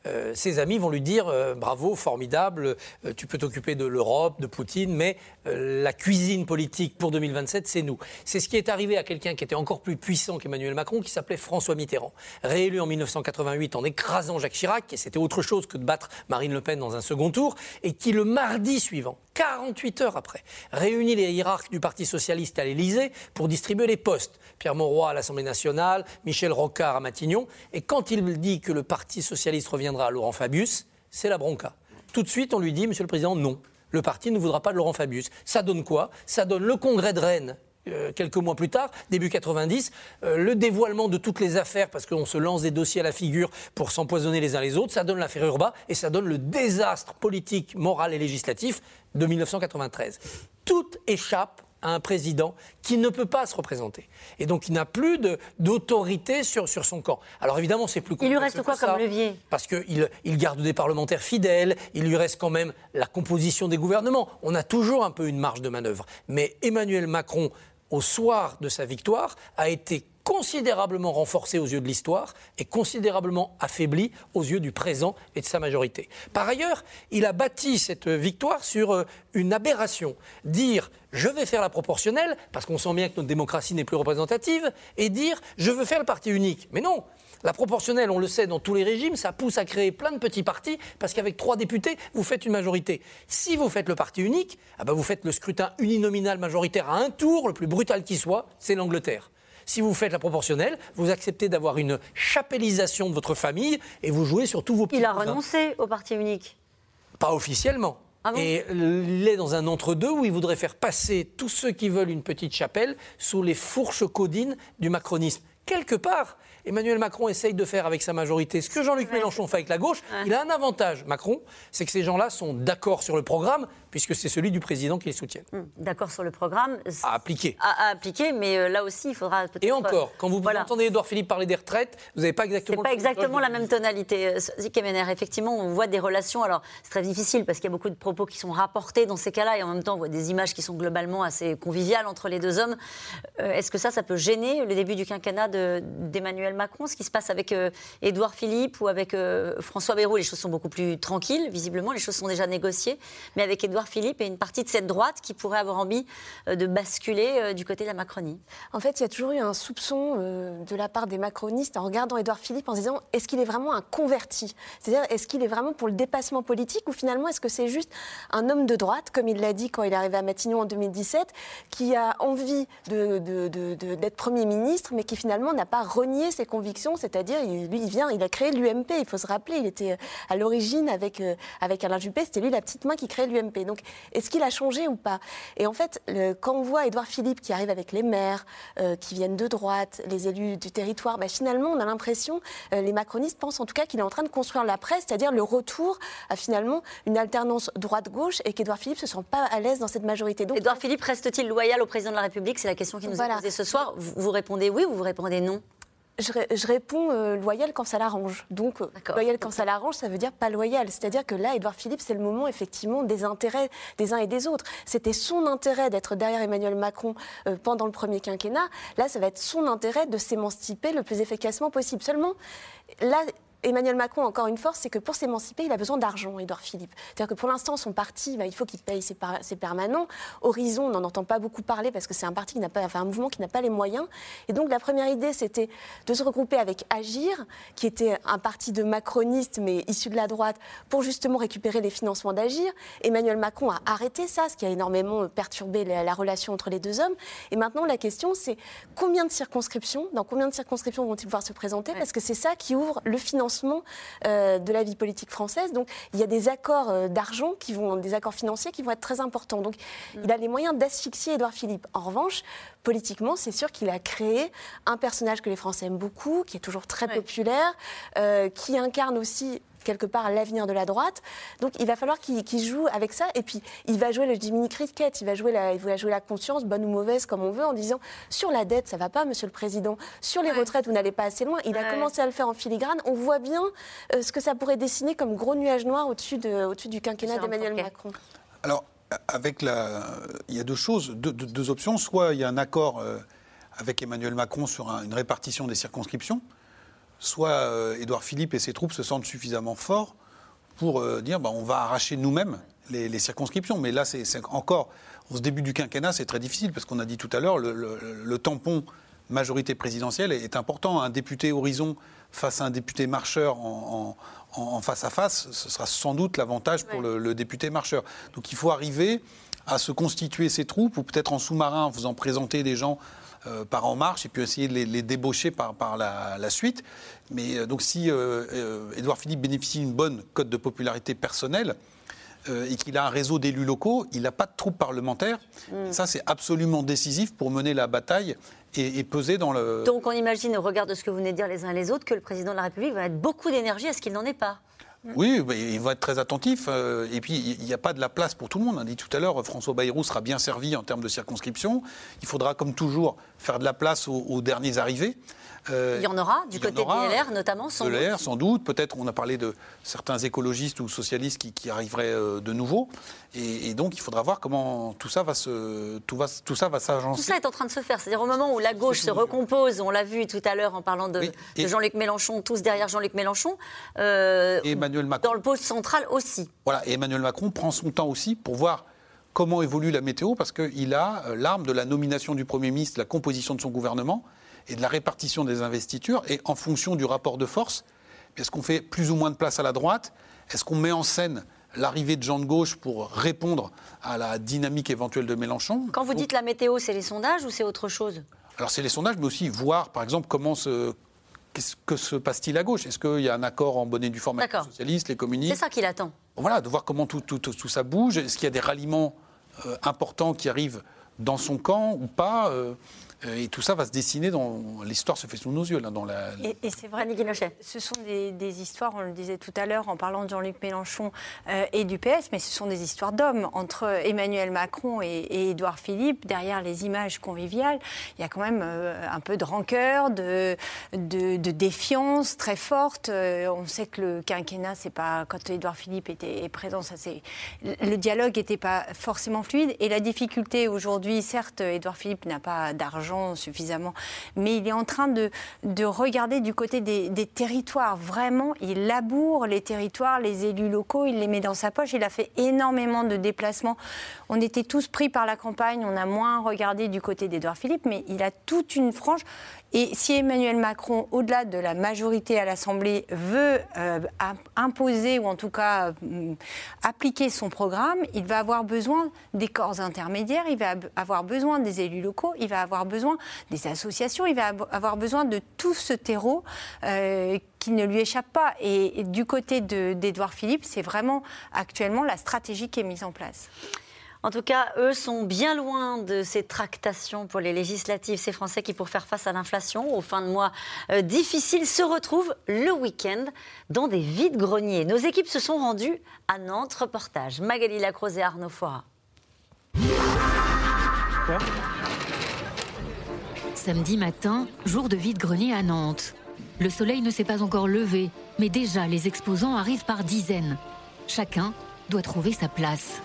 Euh, ses amis vont lui dire euh, bravo, formidable, euh, tu peux t'occuper de l'Europe, de Poutine, mais la cuisine politique pour 2027, c'est nous. C'est ce qui est arrivé à quelqu'un qui était encore plus puissant qu'Emmanuel Macron, qui s'appelait François Mitterrand. Réélu en 1988 en écrasant Jacques Chirac, et c'était autre chose que de battre Marine Le Pen dans un second tour, et qui le mardi suivant, 48 heures après, réunit les hiérarques du Parti socialiste à l'Élysée pour distribuer les postes. Pierre Mauroy à l'Assemblée nationale, Michel Rocard à Matignon, et quand il dit que le Parti socialiste revient à Laurent Fabius, c'est la bronca. Tout de suite, on lui dit, Monsieur le Président, non. Le parti ne voudra pas de Laurent Fabius. Ça donne quoi? Ça donne le congrès de Rennes euh, quelques mois plus tard, début 90, euh, le dévoilement de toutes les affaires, parce qu'on se lance des dossiers à la figure pour s'empoisonner les uns les autres, ça donne l'affaire Urba et ça donne le désastre politique, moral et législatif de 1993. Tout échappe à un président qui ne peut pas se représenter. Et donc, il n'a plus d'autorité sur, sur son camp. Alors, évidemment, c'est plus compliqué. Il lui reste quoi comme levier? Parce qu'il il garde des parlementaires fidèles, il lui reste quand même la composition des gouvernements. On a toujours un peu une marge de manœuvre. Mais Emmanuel Macron, au soir de sa victoire, a été considérablement renforcé aux yeux de l'histoire et considérablement affaibli aux yeux du présent et de sa majorité. Par ailleurs, il a bâti cette victoire sur euh, une aberration. Dire je vais faire la proportionnelle, parce qu'on sent bien que notre démocratie n'est plus représentative, et dire je veux faire le parti unique. Mais non, la proportionnelle, on le sait, dans tous les régimes, ça pousse à créer plein de petits partis, parce qu'avec trois députés, vous faites une majorité. Si vous faites le parti unique, ah ben vous faites le scrutin uninominal majoritaire à un tour, le plus brutal qui soit, c'est l'Angleterre. Si vous faites la proportionnelle, vous acceptez d'avoir une chapellisation de votre famille et vous jouez sur tous vos petits Il a renoncé au parti unique. Pas officiellement. Ah et il est dans un entre-deux où il voudrait faire passer tous ceux qui veulent une petite chapelle sous les fourches codines du macronisme. Quelque part, Emmanuel Macron essaye de faire avec sa majorité ce que Jean-Luc Mélenchon fait avec la gauche. Il a un avantage, Macron, c'est que ces gens-là sont d'accord sur le programme, puisque c'est celui du président qui les soutient. Hum, d'accord sur le programme. À appliquer. À, appliquer, mais euh, là aussi, il faudra peut-être. Et encore, quand vous entendez Édouard Philippe parler des retraites, vous n'avez pas exactement. Pas exactement la même tonalité. Kemener, euh, effectivement, on voit des relations. Alors, c'est très difficile parce qu'il y a beaucoup de propos qui sont rapportés dans ces cas-là, et en même temps, on voit des images qui sont globalement assez conviviales entre les deux hommes. Euh, est-ce que ça, ça peut gêner le début du quinquennat d'Emmanuel Macron, ce qui se passe avec Édouard Philippe ou avec François Bayrou Les choses sont beaucoup plus tranquilles, visiblement, les choses sont déjà négociées. Mais avec Édouard Philippe et une partie de cette droite qui pourrait avoir envie euh, de basculer euh, du côté de la Macronie En fait, il y a toujours eu un soupçon euh, de la part des macronistes en regardant Édouard Philippe en se disant est-ce qu'il est vraiment un converti? C'est-à-dire, est-ce qu'il est vraiment pour le dépassement politique ou finalement est-ce que c'est juste un homme de droite, comme il l'a dit quand il est arrivé à Matignon en 2017, qui a envie d'être Premier ministre, mais qui finalement n'a pas renié ses convictions, c'est-à-dire, lui, il vient, il a créé l'UMP, il faut se rappeler, il était à l'origine avec, avec Alain Juppé, c'était lui la petite main qui créait l'UMP. Donc, est-ce qu'il a changé ou pas? Et en fait, quand on voit Édouard Philippe qui arrive avec les maires, euh, qui viennent de droite, les élus du territoire, bah, finalement, on a l'impression, euh, les macronistes pensent en tout cas qu'il est en train de construire la presse, c'est-à-dire le retour à finalement une alternance droite-gauche et qu'Édouard Philippe ne se sent pas à l'aise dans cette majorité. Donc, Édouard Philippe reste-t-il loyal au président de la République? C'est la question qui nous est posée ce soir. vous répondez oui ou vous répondez non? Je, réponds euh, loyal quand ça l'arrange. Donc, euh, loyal quand ça l'arrange, ça veut dire pas loyal. C'est-à-dire que là, Édouard Philippe, c'est le moment effectivement des intérêts des uns et des autres. C'était son intérêt d'être derrière Emmanuel Macron euh, pendant le premier quinquennat. Là, ça va être son intérêt de s'émanciper le plus efficacement possible. Seulement, là, Emmanuel Macron, encore une force, c'est que pour s'émanciper, il a besoin d'argent, Édouard Philippe. C'est-à-dire que pour l'instant, son parti, bah, il faut qu'il paye ses, permanents. Horizon, on n'en entend pas beaucoup parler parce que c'est un parti qui n'a pas, enfin, un mouvement qui n'a pas les moyens. Et donc, la première idée, c'était de se regrouper avec Agir, qui était un parti de macronistes, mais issu de la droite, pour justement récupérer les financements d'Agir. Emmanuel Macron a arrêté ça, ce qui a énormément perturbé la, relation entre les deux hommes. Et maintenant, la question, c'est combien de circonscriptions, dans combien de circonscriptions vont-ils pouvoir se présenter? Parce que c'est ça qui ouvre le financement euh, de la vie politique française. Donc il y a des accords euh, d'argent qui vont, des accords financiers qui vont être très importants. Donc mm. il a les moyens d'asphyxier Édouard Philippe. En revanche, politiquement, c'est sûr qu'il a créé un personnage que les Français aiment beaucoup, qui est toujours très populaire, euh, qui incarne aussi quelque part l'avenir de la droite. Donc il va falloir qu'il joue avec ça. Et puis il va jouer le Jiminy Cricket, il va jouer la, il va jouer la conscience, bonne ou mauvaise comme on veut, en disant sur la dette, ça va pas, monsieur le président. Sur les retraites, vous n'allez pas assez loin. Il a commencé à le faire en filigrane. On voit bien euh, ce que ça pourrait dessiner comme gros nuage noir au-dessus de, au du quinquennat d'Emmanuel Macron. Alors, avec la, il y a deux choses, deux, options. Soit il y a un accord euh, avec Emmanuel Macron sur une répartition des circonscriptions soit euh, Édouard Philippe et ses troupes se sentent suffisamment forts pour euh, dire bah, on va arracher nous-mêmes les, circonscriptions. Mais là, c'est encore, au début du quinquennat, c'est très difficile parce qu'on a dit tout à l'heure, le, tampon majorité présidentielle est, important. Un député Horizon face à un député marcheur en, face à face, ce sera sans doute l'avantage pour le, député marcheur. Donc il faut arriver à se constituer ses troupes, ou peut-être en sous-marin, en faisant présenter des gens euh, par En Marche et puis essayer de les, débaucher par, par la, suite. Mais euh, donc si euh, Édouard Philippe bénéficie d'une bonne cote de popularité personnelle, et qu'il a un réseau d'élus locaux, il n'a pas de troupes parlementaires. Mm. Ça, c'est absolument décisif pour mener la bataille et, peser dans le. Donc, on imagine, au regard de ce que vous venez de dire les uns et les autres, que le président de la République va mettre beaucoup d'énergie à ce qu'il n'en ait pas. Oui, il va être très attentif. Euh, et puis, il n'y a pas de la place pour tout le monde. On a dit tout à l'heure, François Bayrou sera bien servi en termes de circonscription. Il faudra, comme toujours, faire de la place aux derniers arrivés. Euh, il y en aura, du côté de LR notamment, sans de LR, sans doute. Peut-être, on a parlé de certains écologistes ou socialistes qui, arriveraient euh, de nouveau. Et, donc, il faudra voir comment tout ça va se, tout va, tout ça va s'agencer. Tout ça est en train de se faire. C'est-à-dire au moment où la gauche se recompose, on l'a vu tout à l'heure en parlant de, Jean-Luc Mélenchon, tous derrière Jean-Luc Mélenchon. Euh, Emmanuel Macron. Dans le poste central aussi. Voilà, et Emmanuel Macron prend son temps aussi pour voir comment évolue la météo, parce qu'il a l'arme de la nomination du Premier ministre, la composition de son gouvernement et de la répartition des investitures, et en fonction du rapport de force, est-ce qu'on fait plus ou moins de place à la droite? Est-ce qu'on met en scène l'arrivée de gens de gauche pour répondre à la dynamique éventuelle de Mélenchon? Quand vous dites la météo, c'est les sondages ou c'est autre chose? Alors c'est les sondages, mais aussi voir, par exemple, comment se Qu'est-ce que se passe-t-il à gauche? Est-ce qu'il y a un accord en bonne et due forme avec les socialistes, les communistes? C'est ça qu'il attend. voilà, de voir comment tout, tout, tout, ça bouge. Est-ce qu'il y a des ralliements euh, importants qui arrivent dans son camp ou pas euh, et tout ça va se dessiner dans. L'histoire se fait sous nos yeux, là, dans la. Et, c'est vrai. Ce sont des, histoires, on le disait tout à l'heure en parlant de Jean-Luc Mélenchon euh, et du PS, mais ce sont des histoires d'hommes. Entre Emmanuel Macron et, Édouard Philippe, derrière les images conviviales, il y a quand même euh, un peu de rancœur, de, de, défiance très forte. on sait que le quinquennat, c'est pas. Quand Édouard Philippe était présent, ça c'est. Le dialogue n'était pas forcément fluide. Et la difficulté aujourd'hui, certes, Édouard Philippe n'a pas suffisamment, mais il est en train de, de regarder du côté des, territoires. Vraiment, il laboure les territoires, les élus locaux, il les met dans sa poche. Il a fait énormément de déplacements. On était tous pris par la campagne, on a moins regardé du côté d'Edouard Philippe, mais il a toute une frange. Et si Emmanuel Macron, au-delà de la majorité à l'Assemblée, veut euh, imposer ou en tout cas euh, appliquer son programme, il va avoir besoin des corps intermédiaires, il va avoir besoin des élus locaux, il va avoir besoin des associations, il va avoir besoin de tout ce terreau euh, qui ne lui échappe pas. Et du côté d'Edouard Philippe, c'est vraiment actuellement la stratégie qui est mise en place. En tout cas, eux sont bien loin de ces tractations pour les législatives. Ces Français qui, pour faire face à l'inflation, aux fins de mois euh, difficiles, se retrouvent le week-end dans des vides greniers. Nos équipes se sont rendues à Nantes. Reportage Magali Lacroze et Arnaud Foira. Samedi matin, jour de vide-grenier à Nantes. Le soleil ne s'est pas encore levé, mais déjà les exposants arrivent par dizaines. Chacun doit trouver sa place.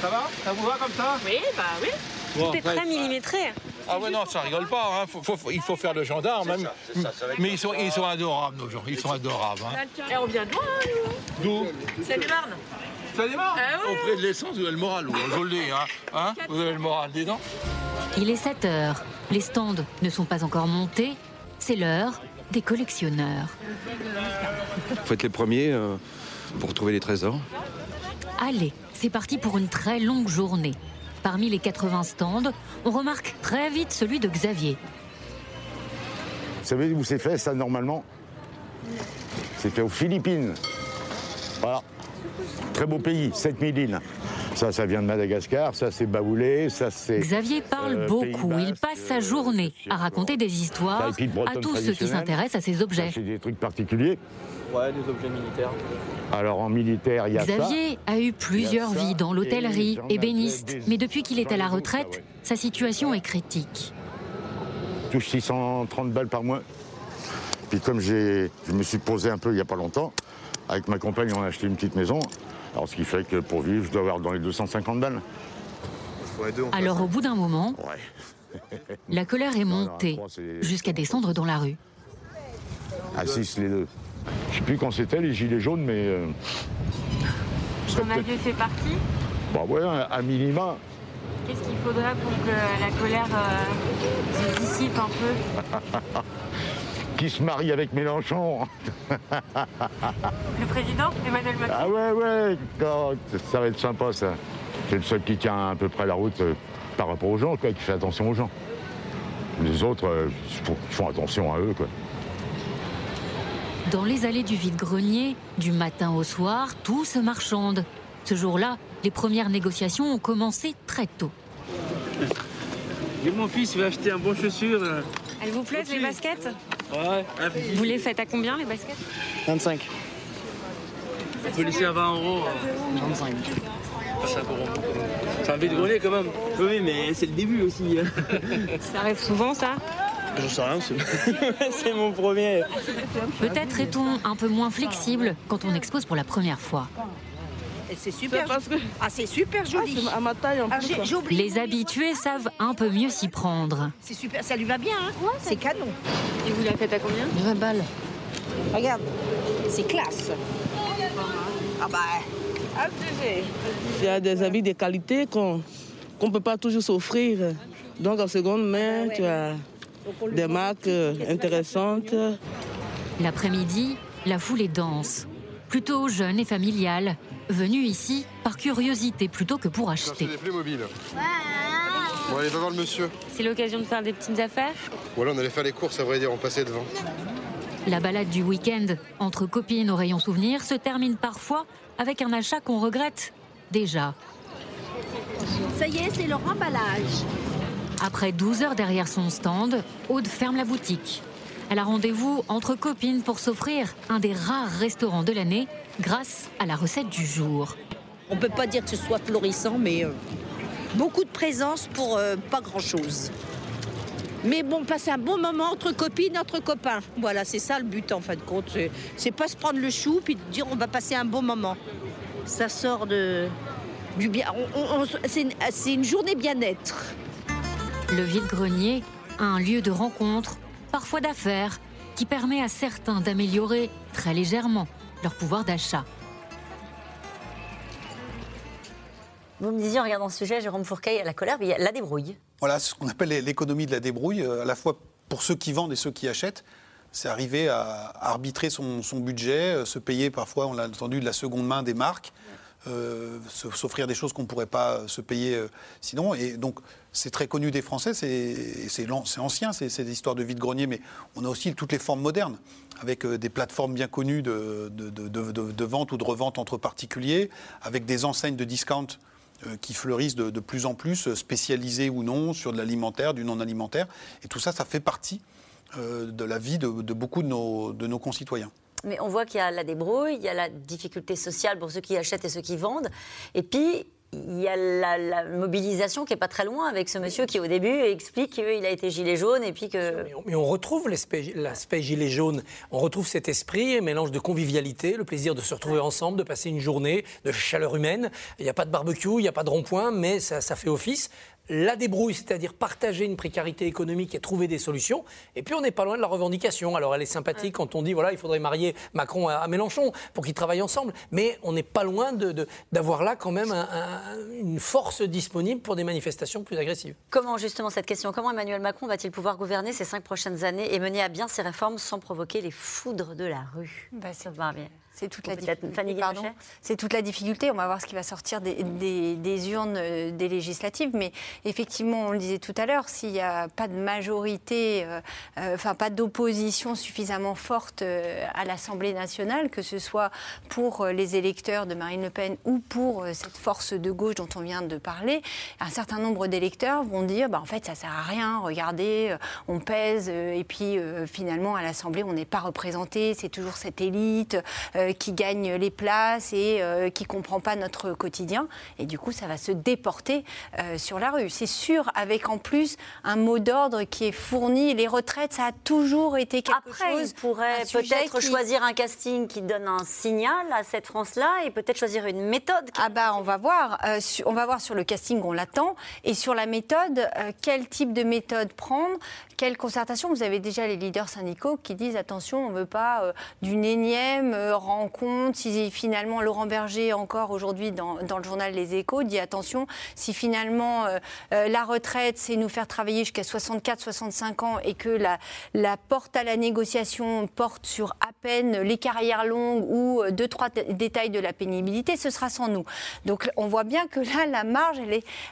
Ça va Ça vous va comme ça Oui, bah oui. Tout est très millimétré. Ah ouais, non, ça rigole pas. Hein. il faut faire le gendarme. même. Mais ils sont, ils sont adorables, nos gens. Ils sont adorables. Hein. Et on vient de loin, nous. D'où C'est du Marne. Ça démarre ah Auprès de l'essence, vous avez le moral, vous, je vous le dis. Hein. hein vous avez le moral des dents Il est 7 heures. Les stands ne sont pas encore montés. C'est l'heure des collectionneurs. Vous faites les premiers euh, pour trouver les trésors Allez, c'est parti pour une très longue journée. Parmi les 80 stands, on remarque très vite celui de Xavier. Vous savez où c'est fait ça normalement? C'est fait aux Philippines. Voilà. Très beau pays, 7000 îles. Ça, ça vient de Madagascar, ça c'est Baoulé, ça c'est... Xavier parle euh, beaucoup, il passe sa journée à raconter des histoires à tous ceux qui s'intéressent à ces objets. C'est des trucs particuliers Ouais, des objets militaires. Alors en militaire, il y a Xavier a eu plusieurs vies dans l'hôtellerie, ébéniste, mais depuis qu'il est à la retraite, sa situation est critique. Je touche 630 balles par mois. Puis comme je me suis posé un peu il n'y a pas longtemps, avec ma compagne, on a acheté une petite maison. Alors ce qui fait que pour vivre, je dois avoir dans les 250 balles. Alors au bout d'un moment, la colère est montée jusqu'à descendre dans la rue. 6 les deux. Je sais plus quand c'était les gilets jaunes, mais. Euh, Ton avion fait partie Bah ouais, à minima. Qu'est-ce qu'il faudrait pour que la colère euh, se dissipe un peu <laughs> Qui se marie avec Mélenchon Le président Emmanuel Macron Ah ouais, ouais, ça va être sympa ça. C'est le seul qui tient à peu près la route euh, par rapport aux gens, quoi, qui fait attention aux gens. Les autres, ils font attention à eux, quoi. Dans les allées du vide-grenier, du matin au soir, tout se marchande. Ce jour-là, les premières négociations ont commencé très tôt. Et mon fils veut acheter un bon chaussure. Elles vous plaisent les baskets Ouais. Vous les faites à combien les baskets 25. On peut laisser à 20 euros. 25. C'est un vide-grenier quand même. Oui, mais c'est le début aussi. ça arrive souvent ça je sais rien, <laughs> c'est mon premier. Peut-être est-on un peu moins flexible quand on expose pour la première fois. C'est super. Ah, c'est super joli. Ah, à ma taille en ah, plus. Les habitués savent un peu mieux s'y prendre. C'est super, ça lui va bien, hein c'est canon. Et vous la faites à combien? 20 balles. Regarde, c'est classe. Ah bah. Il y a des habits de qualité qu'on ne peut pas toujours s'offrir. Donc en seconde main, tu as des marques euh, intéressantes. L'après-midi, la foule est dense, plutôt jeune et familiale, venue ici par curiosité plutôt que pour acheter. va voir le monsieur. C'est l'occasion de faire des petites affaires Voilà, on allait faire les courses, à vrai dire, on passait devant. La balade du week-end entre copines au rayon souvenir se termine parfois avec un achat qu'on regrette déjà. Ça y est, c'est leur emballage. Après 12 heures derrière son stand, Aude ferme la boutique. Elle a rendez-vous entre copines pour s'offrir un des rares restaurants de l'année grâce à la recette du jour. On peut pas dire que ce soit florissant, mais euh, beaucoup de présence pour euh, pas grand-chose. Mais bon, passer un bon moment entre copines, entre copains. Voilà, c'est ça le but en fin de compte. C'est- pas se prendre le chou puis dire on va passer un bon moment. Ça sort de du bien. c'est une journée bien-être. Le vide-grenier, un lieu de rencontre, parfois d'affaires, qui permet à certains d'améliorer très légèrement leur pouvoir d'achat. Vous me disiez en regardant ce sujet, Jérôme Fourquet, à la colère, mais il y a la débrouille. Voilà ce qu'on appelle l'économie de la débrouille, euh, à la fois pour ceux qui vendent et ceux qui achètent. C'est arriver à arbitrer son, son budget, euh, se payer parfois, on l'a entendu, de la seconde main des marques, euh, s'offrir des choses qu'on ne pourrait pas se payer euh, sinon. Et donc, c'est très connu des Français, c'est ancien, c'est des histoires de vide-grenier, mais on a aussi toutes les formes modernes, avec euh, des plateformes bien connues de, de- de- vente ou de revente entre particuliers, avec des enseignes de discount euh, qui fleurissent de, plus en plus, spécialisées ou non, sur de l'alimentaire, du non-alimentaire. Et tout ça, ça fait partie euh, de la vie de, de beaucoup de nos, de nos concitoyens. Mais on voit qu'il y a la débrouille, il y a la difficulté sociale pour ceux qui achètent et ceux qui vendent. Et puis, il y a la, la mobilisation qui n'est pas très loin avec ce monsieur qui, au début, explique qu'il a été gilet jaune et puis que. Mais on retrouve l'aspect l'aspect gilet jaune, on retrouve cet esprit, un mélange de convivialité, le plaisir de se retrouver ensemble, de passer une journée de chaleur humaine. Il n'y a pas de barbecue, il n'y a pas de rond-point, mais ça, ça fait office. La débrouille, c'est-à-dire partager une précarité économique et trouver des solutions. Et puis on n'est pas loin de la revendication. Alors elle est sympathique quand on dit voilà, il faudrait marier Macron à, à Mélenchon pour qu'ils travaillent ensemble. Mais on n'est pas loin de- de- d'avoir là quand même un- un- une force disponible pour des manifestations plus agressives. Comment, justement, cette question? Comment Emmanuel Macron va-t-il pouvoir gouverner ces cinq prochaines années et mener à bien ses réformes sans provoquer les foudres de la rue? Bah. C'est toute la difficulté. C'est toute la difficulté. On va voir ce qui va sortir des, des- des urnes euh, des législatives. Mais effectivement, on le disait tout à l'heure, s'il n'y a pas de majorité, euh, euh, enfin pas d'opposition suffisamment forte euh, à l'Assemblée nationale, que ce soit pour les électeurs de Marine Le Pen ou pour cette force de gauche dont on vient de parler, un certain nombre d'électeurs vont dire, bah, en fait, ça sert à rien. Regardez, on pèse et puis finalement à l'Assemblée, on n'est pas représenté. C'est toujours cette élite euh, qui gagne les places et euh, qui comprend pas notre quotidien. Et du coup, ça va se déporter euh, sur la rue. C'est sûr, avec en plus un mot d'ordre qui est fourni. Les retraites, ça a toujours été quelque Après, chose. il pourrait peut-être qui- choisir un casting qui donne un signal à cette France-là et peut-être choisir une méthode. Ah bah on va voir. Euh, on va voir sur le casting, on l'attend. Et sur la méthode, quel type de méthode prendre? Quelle concertation Vous avez déjà les leaders syndicaux qui disent attention, on ne veut pas euh, d'une énième euh, rencontre. Si finalement Laurent Berger, encore aujourd'hui dans, le journal Les Échos, dit attention, si finalement euh, la retraite, c'est nous faire travailler jusqu'à 64-65 ans et que la, porte à la négociation porte sur à peine les carrières longues ou deux, trois détails de la pénibilité, ce sera sans nous. Donc on voit bien que là, la marge,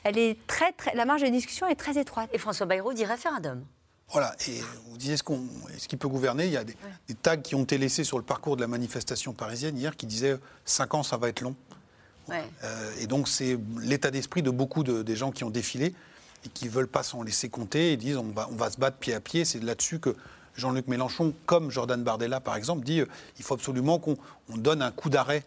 elle est, très, la marge de discussion est très étroite. Et François Bayrou dit référendum. Voilà, et vous disiez ce qu'on, est-ce qu'il peut gouverner Il y a des, des tags qui ont été laissés sur le parcours de la manifestation parisienne hier qui disaient 5 ans, ça va être long. Ouais. Euh, et donc, c'est l'état d'esprit de beaucoup de, des gens qui ont défilé et qui ne veulent pas s'en laisser compter et disent on va, on va se battre pied à pied. C'est là-dessus que Jean-Luc Mélenchon, comme Jordan Bardella par exemple, dit euh, il faut absolument qu'on on donne un coup d'arrêt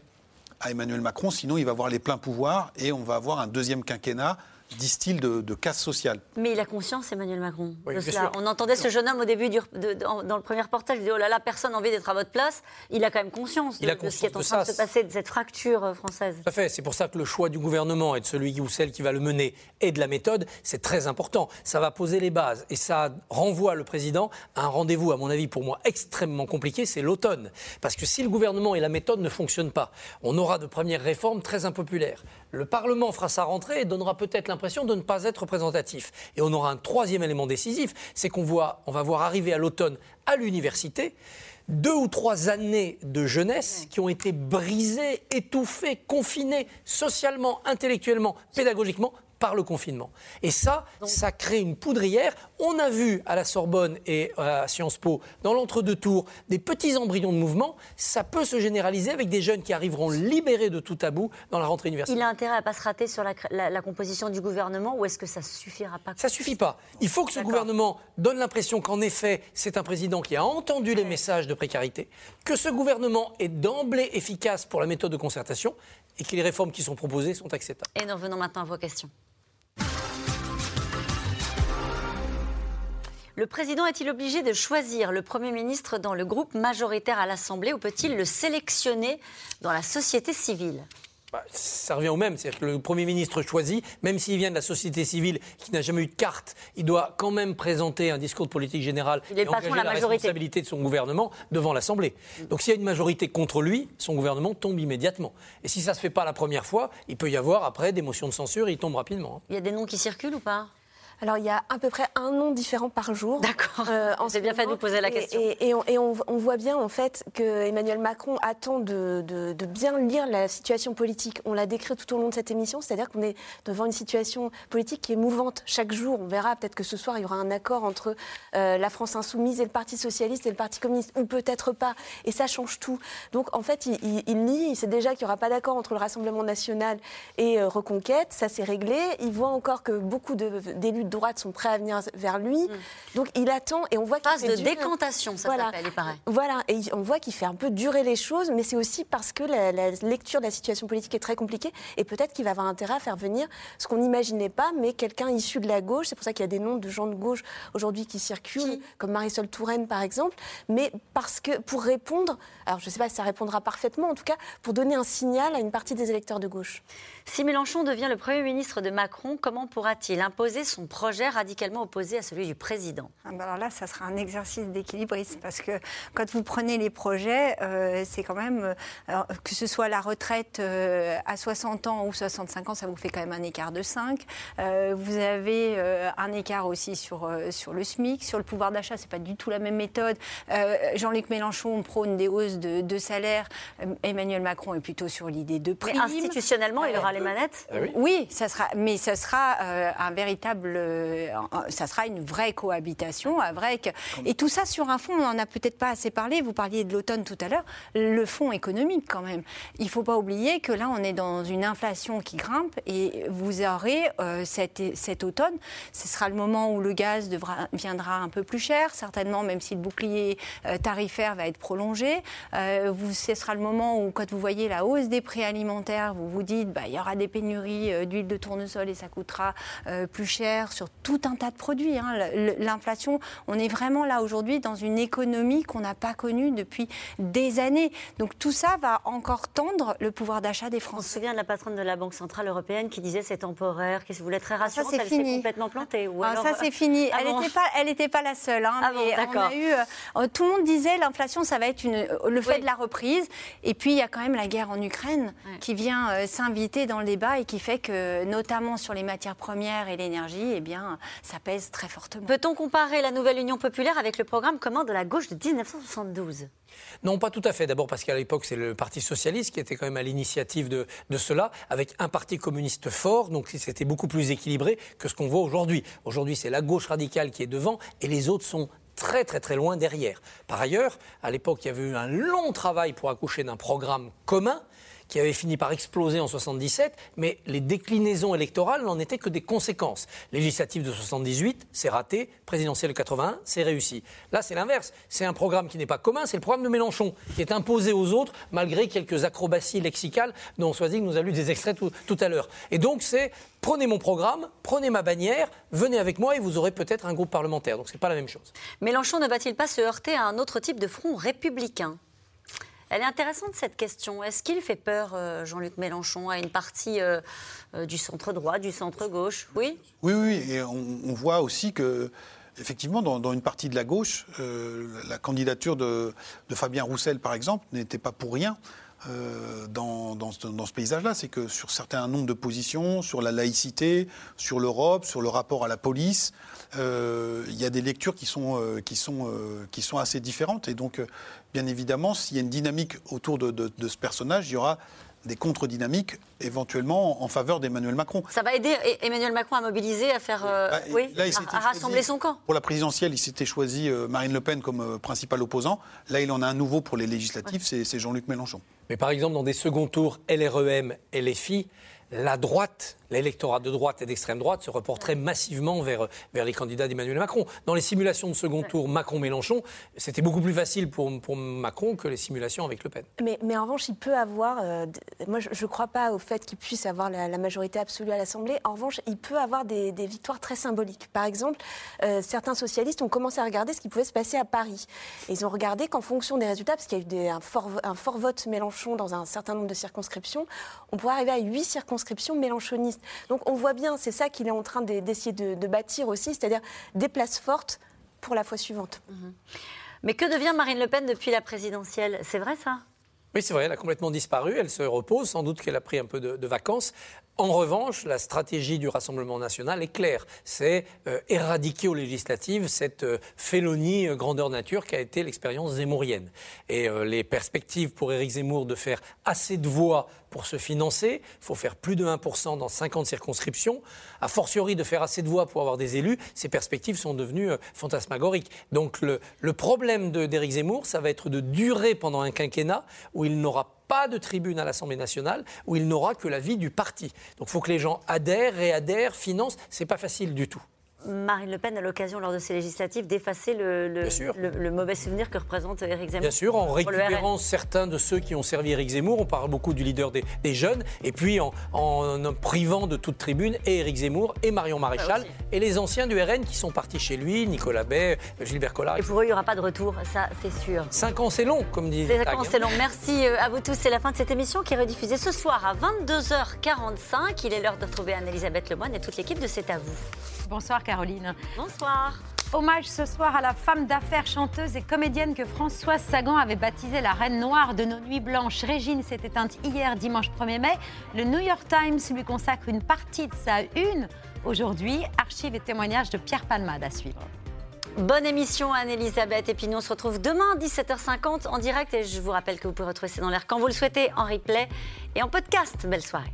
à Emmanuel Macron, sinon il va avoir les pleins pouvoirs et on va avoir un deuxième quinquennat, disent-ils, de, de casse sociale. Mais il a conscience, Emmanuel Macron, Oui, de cela. sûr. On entendait ce jeune homme au début, du- de- dans, dans le premier reportage, il dit Oh là là, personne n'a envie d'être à votre place. Il a quand même conscience de, ce qui est en train de se passer, de cette fracture euh, française. Tout à fait. C'est pour ça que le choix du gouvernement et de celui ou celle qui va le mener et de la méthode, c'est très important. Ça va poser les bases et ça renvoie le président à un rendez-vous, à mon avis, pour moi, extrêmement compliqué, c'est l'automne. Parce que si le gouvernement et la méthode ne fonctionnent pas, on aura de premières réformes très impopulaires. Le Parlement fera sa rentrée et donnera peut-être l'impression de ne pas être représentatif. Et on aura un troisième élément décisif, c'est qu'on voit, on va voir arriver à l'automne à l'université deux ou trois années de jeunesse qui ont été brisées, étouffées, confinées socialement, intellectuellement, pédagogiquement par le confinement. Et ça, ça crée une poudrière. On a vu à la Sorbonne et à Sciences Po, dans l'entre-deux tours, des petits embryons de mouvement. Ça peut se généraliser avec des jeunes qui arriveront libérés de tout tabou dans la rentrée universitaire. Il a intérêt à pas se rater sur la, la- la composition du gouvernement ou est-ce que ça suffira pas? Ça suffit pas. Il faut que ce gouvernement donne l'impression qu'en effet, c'est un président qui a entendu les messages de précarité, que ce gouvernement est d'emblée efficace pour la méthode de concertation et que les réformes qui sont proposées sont acceptables. Et nous revenons maintenant à vos questions. Le président est-il obligé de choisir le Premier ministre dans le groupe majoritaire à l'Assemblée ou peut-il le sélectionner dans la société civile? Bah, ça revient au même, c'est-à-dire que le Premier ministre choisit, même s'il vient de la société civile qui n'a jamais eu de carte, il doit quand même présenter un discours de politique générale Il et engager la la responsabilité de son gouvernement devant l'Assemblée. Donc s'il y a une majorité contre lui, son gouvernement tombe immédiatement. Et si ça ne se fait pas la première fois, il peut y avoir après des motions de censure, il tombe rapidement. hein. Il y a des noms qui circulent ou pas? Alors, il y a à peu près un nom différent par jour. D'accord. en <laughs> J'ai ce bien fait de vous poser la question. Et, et on, et on- on voit bien, en fait, que Emmanuel Macron attend de, de- de bien lire la situation politique. On l'a décrit tout au long de cette émission, c'est-à-dire qu'on est devant une situation politique qui est mouvante chaque jour. On verra peut-être que ce soir, il y aura un accord entre euh, la France insoumise et le Parti socialiste et le Parti communiste, ou peut-être pas. Et ça change tout. Donc, en fait, il, il, il lit, il sait déjà qu'il n'y aura pas d'accord entre le Rassemblement national et euh, Reconquête. Ça, c'est réglé. Il voit encore que beaucoup d'élus droite sont prêts à venir vers lui. Donc, il attend et on voit qu'il Phase fait de durer- décantation, ça Voilà. s'appelle, il paraît. Voilà, et on voit qu'il fait un peu durer les choses, mais c'est aussi parce que la, la lecture de la situation politique est très compliquée, et peut-être qu'il va avoir intérêt à faire venir ce qu'on n'imaginait pas, mais quelqu'un issu de la gauche. C'est pour ça qu'il y a des noms de gens de gauche aujourd'hui qui circulent, comme Marisol Touraine par exemple, mais parce que pour répondre, alors je ne sais pas si ça répondra parfaitement, en tout cas pour donner un signal à une partie des électeurs de gauche. Si Mélenchon devient le Premier ministre de Macron, comment pourra-t-il imposer son projet radicalement opposé à celui du président Ah bah alors là, ça sera un exercice d'équilibrisme parce que quand vous prenez les projets, euh, c'est quand même, euh, alors, que ce soit la retraite euh, à 60 ans ou 65 ans, ça vous fait quand même un écart de 5. Euh, vous avez euh, un écart aussi sur, euh, sur le SMIC, sur le pouvoir d'achat, c'est pas du tout la même méthode. Euh, Jean-Luc Mélenchon prône des hausses de, de salaire. Euh, Emmanuel Macron est plutôt sur l'idée de prix. institutionnellement, il aura les manettes? Oui. ça sera, mais ça sera euh, un véritable, euh, ça sera une vraie cohabitation, avec et tout ça sur un fond, on n'en a peut-être pas assez parlé. Vous parliez de l'automne tout à l'heure, le fond économique quand même. Il faut pas oublier que là, on est dans une inflation qui grimpe et vous aurez euh, cet, cet automne, ce sera le moment où le gaz devra, viendra un peu plus cher, certainement, même si le bouclier euh, tarifaire va être prolongé. Vous, ce sera le moment où, quand vous voyez la hausse des prix alimentaires, vous vous dites, bah, il y aura des pénuries d'huile de tournesol et ça coûtera plus cher sur tout un tas de produits. hein. L'inflation, on est vraiment là aujourd'hui dans une économie qu'on n'a pas connue depuis des années. Donc tout ça va encore tendre le pouvoir d'achat des On se Français. souvient de la patronne de la Banque Centrale Européenne qui disait c'est temporaire, qui se voulait très rassurante, c'est elle s'est complètement plantée. Ou Ah, ça c'est fini. Ah Elle bon n'était pas, elle était pas la seule. hein, Ah bon, mais on d'accord. a eu, euh, tout le monde disait l'inflation, ça va être une, euh, le fait Oui. de la reprise. Et puis il y a quand même la guerre en Ukraine qui vient euh, s'inviter dans le débat et qui fait que, notamment sur les matières premières et l'énergie, eh bien, ça pèse très fortement. Peut-on comparer la nouvelle Union populaire avec le programme commun de la gauche de 1972 Non, pas tout à fait. D'abord parce qu'à l'époque, c'est le Parti socialiste qui était quand même à l'initiative de, de cela, avec un parti communiste fort, donc c'était beaucoup plus équilibré que ce qu'on voit aujourd'hui. Aujourd'hui, c'est la gauche radicale qui est devant et les autres sont très très très loin derrière. Par ailleurs, à l'époque, il y avait eu un long travail pour accoucher d'un programme commun qui avait fini par exploser en 77, mais les déclinaisons électorales n'en étaient que des conséquences. Législative de 78, c'est raté, présidentielle de 81, c'est réussi. Là, c'est l'inverse. C'est un programme qui n'est pas commun, c'est le programme de Mélenchon, qui est imposé aux autres, malgré quelques acrobaties lexicales dont Soisig nous a lu des extraits tout, tout à l'heure. Et donc, c'est prenez mon programme, prenez ma bannière, venez avec moi et vous aurez peut-être un groupe parlementaire. Donc, c'est pas la même chose. Mélenchon ne va-t-il pas se heurter à un autre type de front républicain? Elle est intéressante cette question. Est-ce qu'il fait peur, euh, Jean-Luc Mélenchon, à une partie euh, euh, du centre droit, du centre gauche? Oui Oui, oui, et on, voit aussi que, effectivement, dans, une partie de la gauche, la candidature de Fabien Roussel, par exemple, n'était pas pour rien. Euh, dans, dans ce, dans ce paysage-là, c'est que sur certains nombres de positions, sur la laïcité, sur l'Europe, sur le rapport à la police, euh, il y a des lectures qui sont, euh, qui sont, qui sont assez différentes. Et donc, bien évidemment, s'il y a une dynamique autour de, de- de ce personnage, il y aura des contre-dynamiques éventuellement en faveur d'Emmanuel Macron. Ça va aider E- Emmanuel Macron à mobiliser, à faire, euh, Bah, oui, là, il à- rassembler choisi- son camp. Pour la présidentielle, il s'était choisi Marine Le Pen comme principal opposant. Là, il en a un nouveau pour les législatives, c'est Jean-Luc Mélenchon. Mais par exemple, dans des seconds tours LREM LFI, la droite, l'électorat de droite et d'extrême droite se reporterait massivement vers, vers les candidats d'Emmanuel Macron. Dans les simulations de second tour Macron-Mélenchon, c'était beaucoup plus facile pour, pour Macron que les simulations avec Le Pen. Mais, mais en revanche, il peut avoir. euh, moi, je ne crois pas au fait qu'il puisse avoir la, majorité absolue à l'Assemblée. En revanche, il peut avoir des, des victoires très symboliques. Par exemple, euh, certains socialistes ont commencé à regarder ce qui pouvait se passer à Paris. Ils ont regardé qu'en fonction des résultats, parce qu'il y a eu un, fort, un fort vote Mélenchon dans un certain nombre de circonscriptions, on pourrait arriver à huit circonscriptions mélenchonistes. Donc on voit bien, c'est ça qu'il est en train de- d'essayer de, de bâtir aussi, c'est-à-dire des places fortes pour la fois suivante. Mais que devient Marine Le Pen depuis la présidentielle? C'est vrai ça? Oui, c'est vrai, elle a complètement disparu, elle se repose, sans doute qu'elle a pris un peu de, de vacances. En revanche, la stratégie du Rassemblement national est claire, c'est euh, éradiquer aux législatives cette euh, félonie euh, grandeur nature qui a été l'expérience zémourienne. Et euh, les perspectives pour Éric Zemmour de faire assez de voix pour se financer, il faut faire plus de 1% dans 50 circonscriptions, a fortiori de faire assez de voix pour avoir des élus, ces perspectives sont devenues euh, fantasmagoriques. Donc le, le problème d'Éric Zemmour, ça va être de durer pendant un quinquennat où il n'aura pas de tribune à l'Assemblée nationale, où il n'aura que la vie du parti. Donc il faut que les gens adhèrent, réadhèrent, financent. C'est pas facile du tout. Marine Le Pen a l'occasion, lors de ces législatives, d'effacer le, le- Bien sûr. le- le mauvais souvenir que représente Éric Zemmour. Bien sûr, en récupérant certains de ceux qui ont servi Éric Zemmour, on parle beaucoup du leader des, des jeunes, et puis en, en privant de toute tribune et Éric Zemmour et Marion Maréchal, et les anciens du RN qui sont partis chez lui, Nicolas Bay, Gilbert Collard. Et pour eux, il n'y aura pas de retour, ça c'est sûr. Cinq ans, c'est long, comme dit C'est Tag. c'est long. Merci euh, à vous tous. C'est la fin de cette émission qui est rediffusée ce soir à 22h45. Il est l'heure de retrouver Anne-Elisabeth Lemoine et toute l'équipe de C'est à vous. Bonsoir Caroline. Bonsoir. Hommage ce soir à la femme d'affaires, chanteuse et comédienne que Françoise Sagan avait baptisée la reine noire de nos nuits blanches. Régine s'est éteinte hier, dimanche 1er mai. Le New York Times lui consacre une partie de sa une. Aujourd'hui, archives et témoignages de Pierre Palmade à suivre. Bonne émission Anne-Elisabeth. Et puis nous, on se retrouve demain 17h50 en direct. Et je vous rappelle que vous pouvez retrouver C'est dans l'air quand vous le souhaitez en replay et en podcast. Belle soirée.